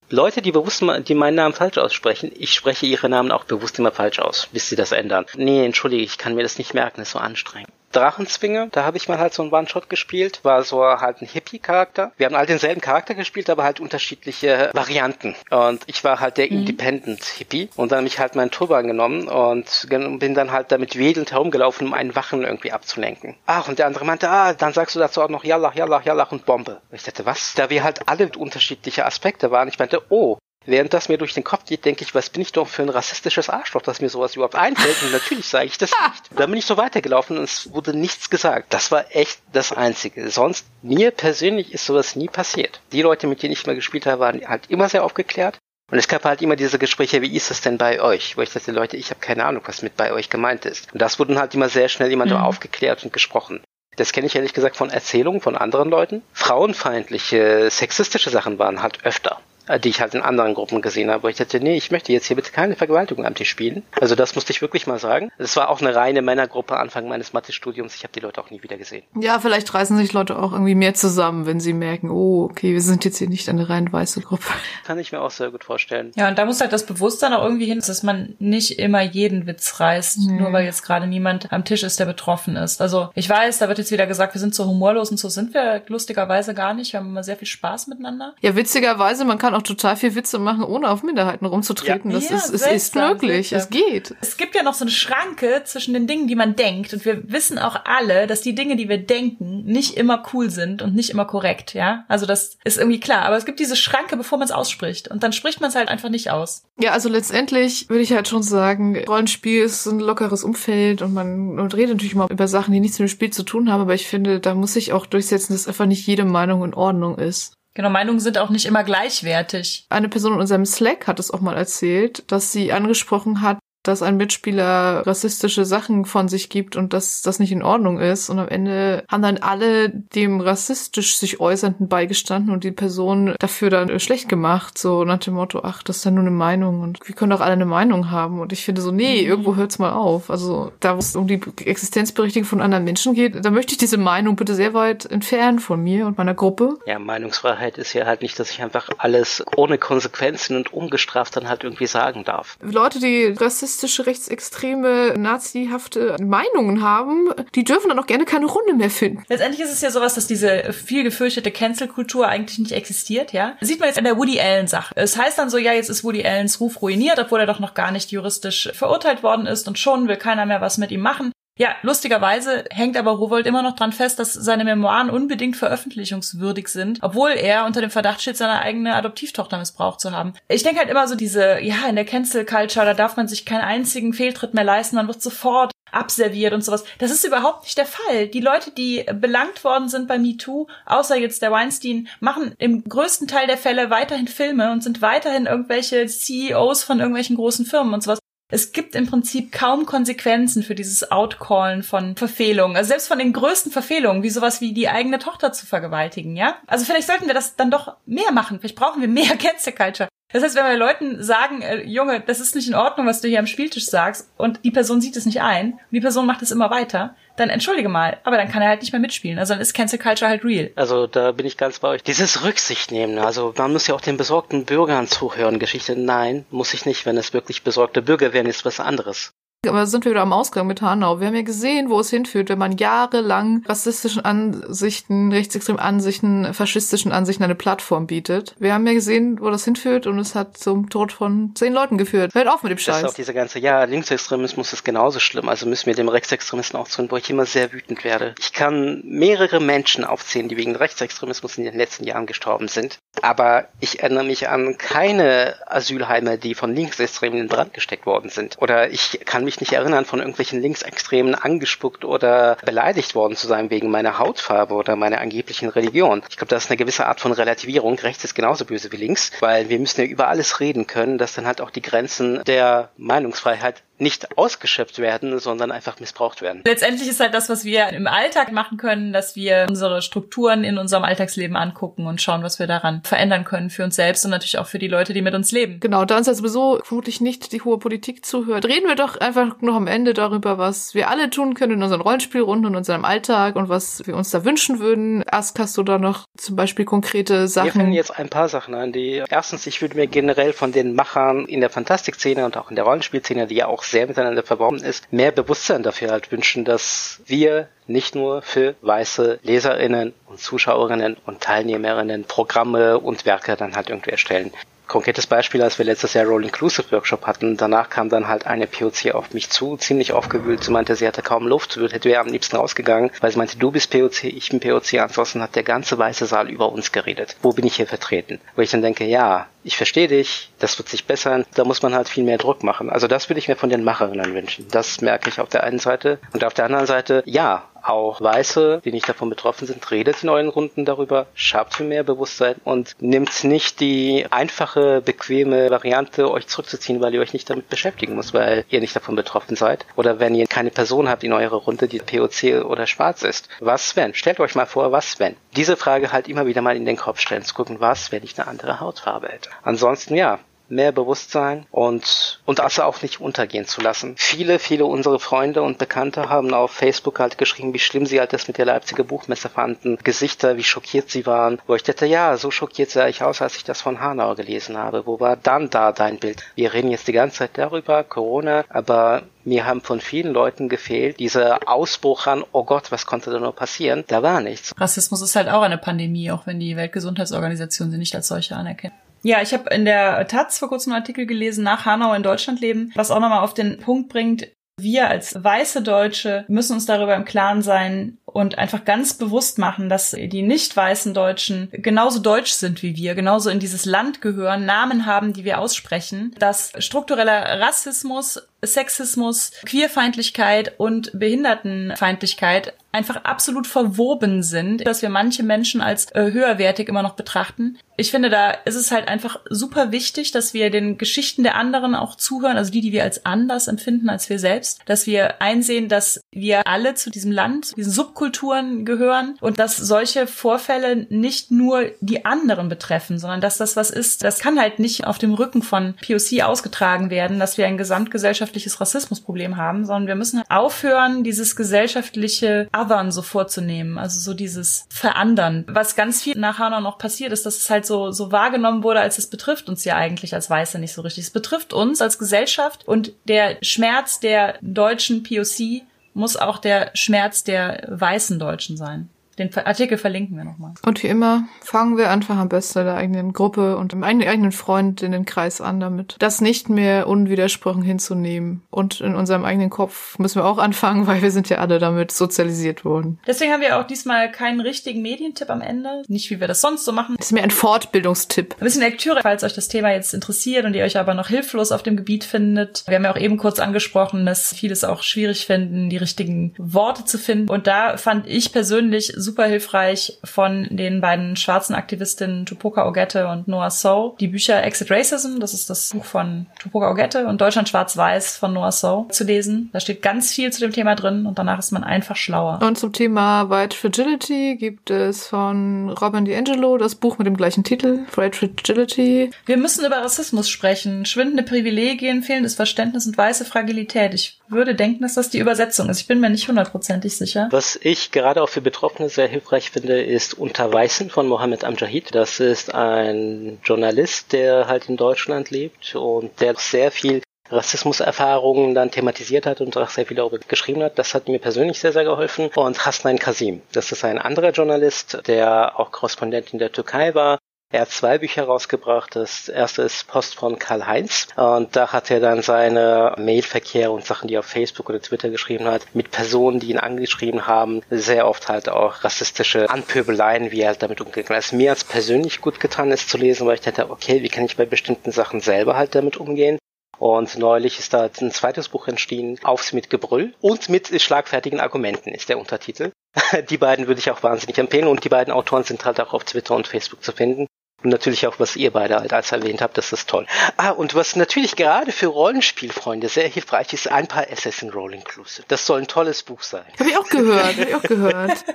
Leute, die bewusst die meinen Namen falsch aussprechen, ich spreche ihre Namen auch bewusst immer falsch aus, bis sie das ändern. Nee, entschuldige, ich kann mir das nicht merken, ist so anstrengend. Drachenzwinge, da habe ich mal halt so einen One-Shot gespielt, war so halt ein Hippie-Charakter. Wir haben all denselben Charakter gespielt, aber halt unterschiedliche Varianten. Und ich war halt der mhm. Independent-Hippie und dann habe ich halt meinen Turban genommen und bin dann halt damit wedelnd herumgelaufen, um einen Wachen irgendwie abzulenken. Ach, und der andere meinte, ah, dann sagst du dazu auch noch Yallah, Yallah, Yallah und Bombe. Und ich dachte, was? Da wir halt alle unterschiedliche Aspekte waren, ich meinte, oh, Während das mir durch den Kopf geht, denke ich, was bin ich doch für ein rassistisches Arschloch, dass mir sowas überhaupt einfällt. Und natürlich sage ich das nicht. Dann bin ich so weitergelaufen und es wurde nichts gesagt. Das war echt das Einzige. Sonst, mir persönlich ist sowas nie passiert. Die Leute, mit denen ich mal gespielt habe, waren halt immer sehr aufgeklärt. Und es gab halt immer diese Gespräche, wie ist es denn bei euch? Wo ich dachte, Leute, ich habe keine Ahnung, was mit bei euch gemeint ist. Und das wurden halt immer sehr schnell jemand mhm. aufgeklärt und gesprochen. Das kenne ich ehrlich gesagt von Erzählungen von anderen Leuten. Frauenfeindliche, sexistische Sachen waren halt öfter. Äh, die ich halt in anderen Gruppen gesehen habe, wo ich dachte, nee, ich möchte jetzt hier bitte keine Vergewaltigung am Tisch spielen. Also das musste ich wirklich mal sagen. Es war auch eine reine Männergruppe Anfang meines Mathestudiums. Ich habe die Leute auch nie wieder gesehen. Ja, vielleicht reißen sich Leute auch irgendwie mehr zusammen, wenn sie merken, oh, okay, wir sind jetzt hier nicht eine rein weiße Gruppe. Kann ich mir auch sehr gut vorstellen. Ja, und da muss halt das Bewusstsein auch irgendwie hin, dass man nicht immer jeden Witz reißt, nee. nur weil jetzt gerade niemand am Tisch ist, der betroffen ist. Also ich weiß, da wird jetzt wieder gesagt, wir sind so humorlos und so sind wir lustigerweise gar nicht. Wir haben immer sehr viel Spaß miteinander. Ja, witzigerweise, man kann auch total viel Witze machen, ohne auf Minderheiten rumzutreten. Ja. Das ja, ist, es ist möglich. Seltsam. Es geht. Es gibt ja noch so eine Schranke zwischen den Dingen, die man denkt. Und wir wissen auch alle, dass die Dinge, die wir denken, nicht immer cool sind und nicht immer korrekt, ja. Also das ist irgendwie klar. Aber es gibt diese Schranke, bevor man es ausspricht. Und dann spricht man es halt einfach nicht aus. Ja, also letztendlich würde ich halt schon sagen, Rollenspiel ist ein lockeres Umfeld und man und redet natürlich mal über Sachen, die nichts mit dem Spiel zu tun haben. Aber ich finde, da muss sich auch durchsetzen, dass einfach nicht jede Meinung in Ordnung ist. Genau, Meinungen sind auch nicht immer gleichwertig. Eine Person in unserem Slack hat es auch mal erzählt, dass sie angesprochen hat, dass ein Mitspieler rassistische Sachen von sich gibt und dass das nicht in Ordnung ist. Und am Ende haben dann alle dem rassistisch sich Äußernden beigestanden und die Person dafür dann schlecht gemacht. So nach dem Motto, ach, das ist ja nur eine Meinung und wir können doch alle eine Meinung haben. Und ich finde so, nee, mhm. irgendwo hört's mal auf. Also da, wo es um die Existenzberechtigung von anderen Menschen geht, da möchte ich diese Meinung bitte sehr weit entfernen von mir und meiner Gruppe. Ja, Meinungsfreiheit ist ja halt nicht, dass ich einfach alles ohne Konsequenzen und ungestraft dann halt irgendwie sagen darf. Leute, die rassistisch rassistische, rechtsextreme, nazihafte Meinungen haben, die dürfen dann auch gerne keine Runde mehr finden. Letztendlich ist es ja sowas, dass diese viel gefürchtete Cancel-Kultur eigentlich nicht existiert, ja. Das sieht man jetzt an der Woody Allen-Sache. Es heißt dann so, ja, jetzt ist Woody Allens Ruf ruiniert, obwohl er doch noch gar nicht juristisch verurteilt worden ist und schon will keiner mehr was mit ihm machen. Ja, lustigerweise hängt aber Rowold immer noch dran fest, dass seine Memoiren unbedingt veröffentlichungswürdig sind, obwohl er unter dem Verdacht steht, seine eigene Adoptivtochter missbraucht zu haben. Ich denke halt immer so diese, ja, in der Cancel Culture, da darf man sich keinen einzigen Fehltritt mehr leisten, man wird sofort abserviert und sowas. Das ist überhaupt nicht der Fall. Die Leute, die belangt worden sind bei MeToo, außer jetzt der Weinstein, machen im größten Teil der Fälle weiterhin Filme und sind weiterhin irgendwelche CEOs von irgendwelchen großen Firmen und sowas. Es gibt im Prinzip kaum Konsequenzen für dieses Outcallen von Verfehlungen. Also selbst von den größten Verfehlungen, wie sowas wie die eigene Tochter zu vergewaltigen, ja? Also vielleicht sollten wir das dann doch mehr machen. Vielleicht brauchen wir mehr Cancel Culture. Das heißt, wenn wir Leuten sagen, äh, Junge, das ist nicht in Ordnung, was du hier am Spieltisch sagst, und die Person sieht es nicht ein, und die Person macht es immer weiter, dann entschuldige mal, aber dann kann er halt nicht mehr mitspielen. Also dann ist Cancel Culture halt real. Also da bin ich ganz bei euch. Dieses Rücksicht nehmen, also man muss ja auch den besorgten Bürgern zuhören. Geschichte, nein, muss ich nicht, wenn es wirklich besorgte Bürger wären, ist was anderes. Aber sind wir wieder am Ausgang mit Hanau. Wir haben ja gesehen, wo es hinführt, wenn man jahrelang rassistischen Ansichten, rechtsextremen Ansichten, faschistischen Ansichten eine Plattform bietet. Wir haben ja gesehen, wo das hinführt und es hat zum Tod von zehn Leuten geführt. Hört auf mit dem Scheiß. Das ist auch diese ganze, ja, Linksextremismus ist genauso schlimm. Also müssen wir dem Rechtsextremisten auch tun, wo ich immer sehr wütend werde. Ich kann mehrere Menschen aufzählen, die wegen Rechtsextremismus in den letzten Jahren gestorben sind. Aber ich erinnere mich an keine Asylheime, die von Linksextremen in Brand gesteckt worden sind. Oder ich kann mich nicht erinnern, von irgendwelchen Linksextremen angespuckt oder beleidigt worden zu sein wegen meiner Hautfarbe oder meiner angeblichen Religion. Ich glaube, das ist eine gewisse Art von Relativierung. Rechts ist genauso böse wie links, weil wir müssen ja über alles reden können, dass dann halt auch die Grenzen der Meinungsfreiheit nicht ausgeschöpft werden, sondern einfach missbraucht werden. Letztendlich ist halt das, was wir im Alltag machen können, dass wir unsere Strukturen in unserem Alltagsleben angucken und schauen, was wir daran verändern können für uns selbst und natürlich auch für die Leute, die mit uns leben. Genau, da uns ja sowieso vermutlich nicht die hohe Politik zuhört, reden wir doch einfach noch am Ende darüber, was wir alle tun können in unseren Rollenspielrunden und unserem Alltag und was wir uns da wünschen würden. Ask, hast du da noch zum Beispiel konkrete Sachen? Mir fallen jetzt ein paar Sachen an, die erstens, ich würde mir generell von den Machern in der Fantastikszene und auch in der Rollenspielszene, die ja auch sehr miteinander verworben ist, mehr Bewusstsein dafür halt wünschen, dass wir nicht nur für weiße Leserinnen und Zuschauerinnen und Teilnehmerinnen Programme und Werke dann halt irgendwie erstellen konkretes Beispiel, als wir letztes Jahr Roll Inclusive Workshop hatten, danach kam dann halt eine POC auf mich zu, ziemlich aufgewühlt. Sie meinte, sie hatte kaum Luft, hätte wäre am liebsten rausgegangen, weil sie meinte, du bist POC, ich bin POC. Ansonsten hat der ganze weiße Saal über uns geredet. Wo bin ich hier vertreten? Wo ich dann denke, ja, ich verstehe dich, das wird sich bessern, da muss man halt viel mehr Druck machen. Also das würde ich mir von den Macherinnen wünschen. Das merke ich auf der einen Seite. Und auf der anderen Seite, ja, auch Weiße, die nicht davon betroffen sind, redet in euren Runden darüber, schafft für mehr Bewusstsein und nimmt nicht die einfache, bequeme Variante, euch zurückzuziehen, weil ihr euch nicht damit beschäftigen muss, weil ihr nicht davon betroffen seid. Oder wenn ihr keine Person habt in eurer Runde, die POC oder schwarz ist. Was wenn? Stellt euch mal vor, was wenn? Diese Frage halt immer wieder mal in den Kopf stellen, zu gucken, was, wenn ich eine andere Hautfarbe hätte. Ansonsten ja, mehr Bewusstsein und, und das auch nicht untergehen zu lassen. Viele, viele unserer Freunde und Bekannte haben auf Facebook halt geschrieben, wie schlimm sie halt das mit der Leipziger Buchmesse fanden. Gesichter, wie schockiert sie waren. Wo ich dachte, ja, so schockiert sah ich aus, als ich das von Hanau gelesen habe. Wo war dann da dein Bild? Wir reden jetzt die ganze Zeit darüber, Corona, aber mir haben von vielen Leuten gefehlt, dieser Ausbruch an, oh Gott, was konnte da nur passieren? Da war nichts. Rassismus ist halt auch eine Pandemie, auch wenn die Weltgesundheitsorganisation sie nicht als solche anerkennt. Ja, ich habe in der Taz vor kurzem einen Artikel gelesen, nach Hanau in Deutschland leben, was auch nochmal auf den Punkt bringt, wir als weiße Deutsche müssen uns darüber im Klaren sein und einfach ganz bewusst machen, dass die nicht weißen Deutschen genauso deutsch sind wie wir, genauso in dieses Land gehören, Namen haben, die wir aussprechen, dass struktureller Rassismus, Sexismus, Queerfeindlichkeit und Behindertenfeindlichkeit einfach absolut verwoben sind, dass wir manche Menschen als äh, höherwertig immer noch betrachten. Ich finde, da ist es halt einfach super wichtig, dass wir den Geschichten der anderen auch zuhören, also die, die wir als anders empfinden als wir selbst, dass wir einsehen, dass wir alle zu diesem Land, diesen Subkulturen Subkulturen gehören und dass solche Vorfälle nicht nur die anderen betreffen, sondern dass das was ist, das kann halt nicht auf dem Rücken von POC ausgetragen werden, dass wir ein gesamtgesellschaftliches Rassismusproblem haben, sondern wir müssen aufhören, dieses gesellschaftliche Othern so vorzunehmen, also so dieses Verandern. Was ganz viel nach Hanau noch passiert ist, dass es halt so, so wahrgenommen wurde, als es betrifft uns ja eigentlich als Weiße nicht so richtig. Es betrifft uns als Gesellschaft und der Schmerz der deutschen POC muss auch der Schmerz der weißen Deutschen sein. Den Artikel verlinken wir nochmal. Und wie immer fangen wir einfach am besten in der eigenen Gruppe und im eigenen Freund in den Kreis an damit. Das nicht mehr unwidersprochen hinzunehmen. Und in unserem eigenen Kopf müssen wir auch anfangen, weil wir sind ja alle damit sozialisiert worden. Deswegen haben wir auch diesmal keinen richtigen Medientipp am Ende. Nicht wie wir das sonst so machen. Das ist mir ein Fortbildungstipp. Ein bisschen Lektüre, falls euch das Thema jetzt interessiert und ihr euch aber noch hilflos auf dem Gebiet findet. Wir haben ja auch eben kurz angesprochen, dass viele es auch schwierig finden, die richtigen Worte zu finden. Und da fand ich persönlich super hilfreich von den beiden schwarzen Aktivistinnen Tupoka Ogette und Noah So. Die Bücher Exit Racism, das ist das Buch von Tupoka Ogette und Deutschland Schwarz-Weiß von Noah So zu lesen. Da steht ganz viel zu dem Thema drin und danach ist man einfach schlauer. Und zum Thema White Fragility gibt es von Robin DiAngelo das Buch mit dem gleichen Titel, White Fragility. Wir müssen über Rassismus sprechen. Schwindende Privilegien, fehlendes Verständnis und weiße Fragilität. Ich würde denken, dass das die Übersetzung ist. Ich bin mir nicht hundertprozentig sicher. Was ich gerade auch für Betroffene sehr hilfreich finde, ist Unterweisen von Mohammed Amjahid. Das ist ein Journalist, der halt in Deutschland lebt und der sehr viel Rassismuserfahrungen dann thematisiert hat und auch sehr viel darüber geschrieben hat. Das hat mir persönlich sehr, sehr geholfen. Und Hasnain Kasim, das ist ein anderer Journalist, der auch Korrespondent in der Türkei war er hat zwei Bücher rausgebracht. Das erste ist Post von Karl-Heinz. Und da hat er dann seine Mailverkehr und Sachen, die er auf Facebook oder Twitter geschrieben hat, mit Personen, die ihn angeschrieben haben, sehr oft halt auch rassistische Anpöbeleien, wie er halt damit umgegangen ist. Mir als persönlich gut getan ist zu lesen, weil ich dachte, okay, wie kann ich bei bestimmten Sachen selber halt damit umgehen? Und neulich ist da ein zweites Buch entstehen, Aufs mit Gebrüll und mit schlagfertigen Argumenten ist der Untertitel. Die beiden würde ich auch wahnsinnig empfehlen und die beiden Autoren sind halt auch auf Twitter und Facebook zu finden. Und natürlich auch, was ihr beide halt als erwähnt habt, das ist toll. Ah, und was natürlich gerade für Rollenspielfreunde sehr hilfreich ist, ein paar Assassin Roll Inclusive. Das soll ein tolles Buch sein. Habe ich auch gehört, habe ich auch gehört.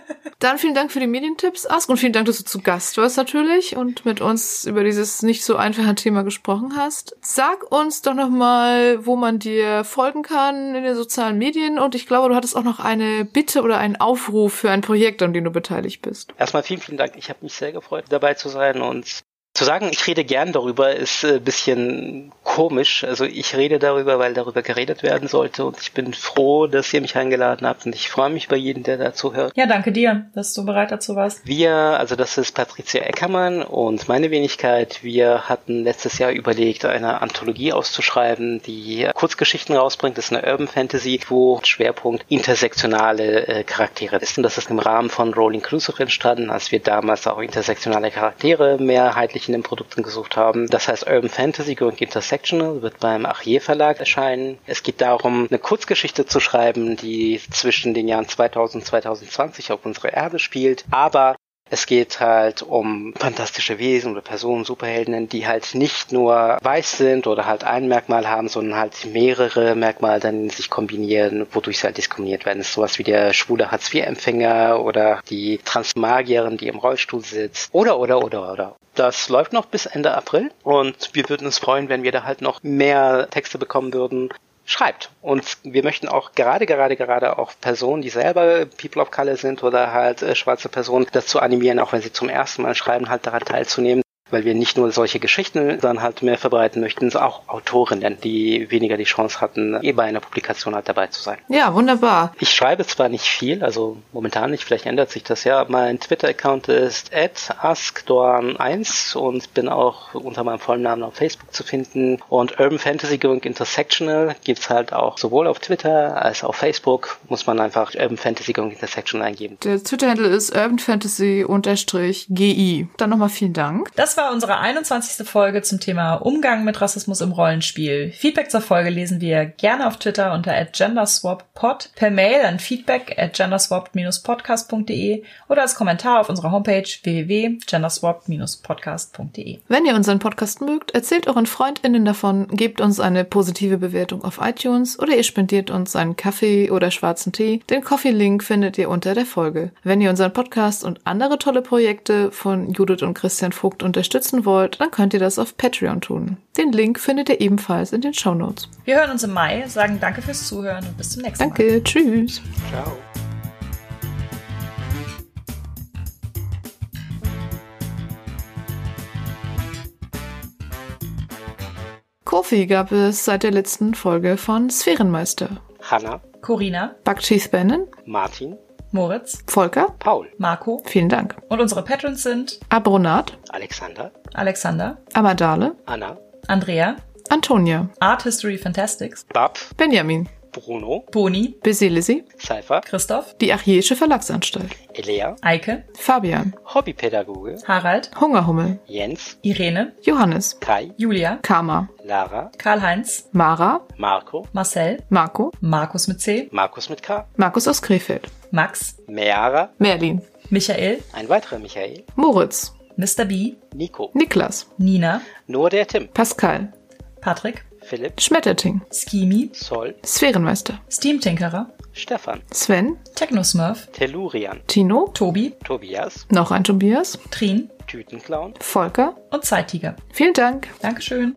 Dann vielen Dank für die Medientipps, Ask, und vielen Dank, dass du zu Gast warst natürlich und mit uns über dieses nicht so einfache Thema gesprochen hast. Sag uns doch nochmal, wo man dir folgen kann in den sozialen Medien und ich glaube, du hattest auch noch eine Bitte oder einen Aufruf für ein Projekt, an dem du beteiligt bist. Erstmal vielen, vielen Dank. Ich habe mich sehr gefreut, dabei zu sein und zu sagen, ich rede gern darüber, ist ein bisschen komisch. Also ich rede darüber, weil darüber geredet werden sollte und ich bin froh, dass ihr mich eingeladen habt und ich freue mich bei jedem, der dazu hört. Ja, danke dir, dass du bereit dazu warst. Wir, also das ist Patricia Eckermann und meine Wenigkeit, wir hatten letztes Jahr überlegt, eine Anthologie auszuschreiben, die Kurzgeschichten rausbringt. Das ist eine Urban Fantasy, wo Schwerpunkt intersektionale äh, Charaktere ist. Und das ist im Rahmen von Rolling Inclusive entstanden, als wir damals auch intersektionale Charaktere mehrheitlich in den Produkten gesucht haben. Das heißt Urban Fantasy Going Intersectional wird beim Achier Verlag erscheinen. Es geht darum, eine Kurzgeschichte zu schreiben, die zwischen den Jahren 2000 und 2020 auf unserer Erde spielt, aber es geht halt um fantastische Wesen oder Personen, Superheldinnen, die halt nicht nur weiß sind oder halt ein Merkmal haben, sondern halt mehrere Merkmale dann sich kombinieren, wodurch sie halt diskriminiert werden. Das ist sowas wie der schwule Hartz-IV-Empfänger oder die Transmagierin, die im Rollstuhl sitzt. Oder, oder, oder, oder. Das läuft noch bis Ende April und wir würden uns freuen, wenn wir da halt noch mehr Texte bekommen würden schreibt. Und wir möchten auch gerade, gerade, gerade auch Personen, die selber People of Color sind oder halt äh, schwarze Personen, dazu animieren, auch wenn sie zum ersten Mal schreiben, halt daran teilzunehmen weil wir nicht nur solche Geschichten dann halt mehr verbreiten möchten, sondern auch Autorinnen, die weniger die Chance hatten, eh bei einer Publikation halt dabei zu sein. Ja, wunderbar. Ich schreibe zwar nicht viel, also momentan nicht, vielleicht ändert sich das ja. Mein Twitter-Account ist askdorn1 und bin auch unter meinem vollen Namen auf Facebook zu finden. Und Urban Fantasy Going Intersectional gibt's halt auch sowohl auf Twitter als auch auf Facebook. Muss man einfach Urban Fantasy Going Intersectional eingeben. Der Twitter-Handle ist Urban Fantasy-GI. Dann nochmal vielen Dank. Das war war unsere 21. Folge zum Thema Umgang mit Rassismus im Rollenspiel. Feedback zur Folge lesen wir gerne auf Twitter unter genderswappod, per Mail an feedback at genderswapped-podcast.de oder als Kommentar auf unserer Homepage www.genderswapped-podcast.de. Wenn ihr unseren Podcast mögt, erzählt euren FreundInnen davon, gebt uns eine positive Bewertung auf iTunes oder ihr spendiert uns einen Kaffee oder schwarzen Tee. Den Coffee-Link findet ihr unter der Folge. Wenn ihr unseren Podcast und andere tolle Projekte von Judith und Christian Vogt unterstützen wollt, dann könnt ihr das auf Patreon tun. Den Link findet ihr ebenfalls in den Show Notes. Wir hören uns im Mai, sagen danke fürs Zuhören und bis zum nächsten Mal. Danke, tschüss. Ciao. Kofi gab es seit der letzten Folge von Sphärenmeister. Hanna, Corina, Bakchith Bannon, Martin, Moritz, Volker, Paul, Marco. Vielen Dank. und unsere Patrons sind Abronat, Alexander, Alexander, Amadale, Anna, Andrea, Antonia, Art History Fantastics, Bab, Benjamin, Bruno, Boni, Beselisi, Cypher, Christoph, die Archäische Verlagsanstalt, Elea, Eike, Fabian, Hobbypädagoge, Harald, Hungerhummel, Jens, Irene, Johannes, Kai, Julia, Karma, Lara, Karl-Heinz, Mara, Marco, Marcel, Marco, Markus mit C, Markus mit K, Markus aus Krefeld, Max, Meara, Merlin, Michael, ein weiterer Michael, Moritz, Mr. B, Nico, Niklas, Nina, nur der Tim, Pascal, Patrick, Philipp, Schmetterting, Skimi, Sol, Sphärenmeister, Steam Tinkerer, Stefan, Sven, Technosmurf, Tellurian, Tino, Tobi, Tobias, noch ein Tobias, Trin. Tütenclown, Volker. und Zeittiger. Vielen Dank. Dankeschön.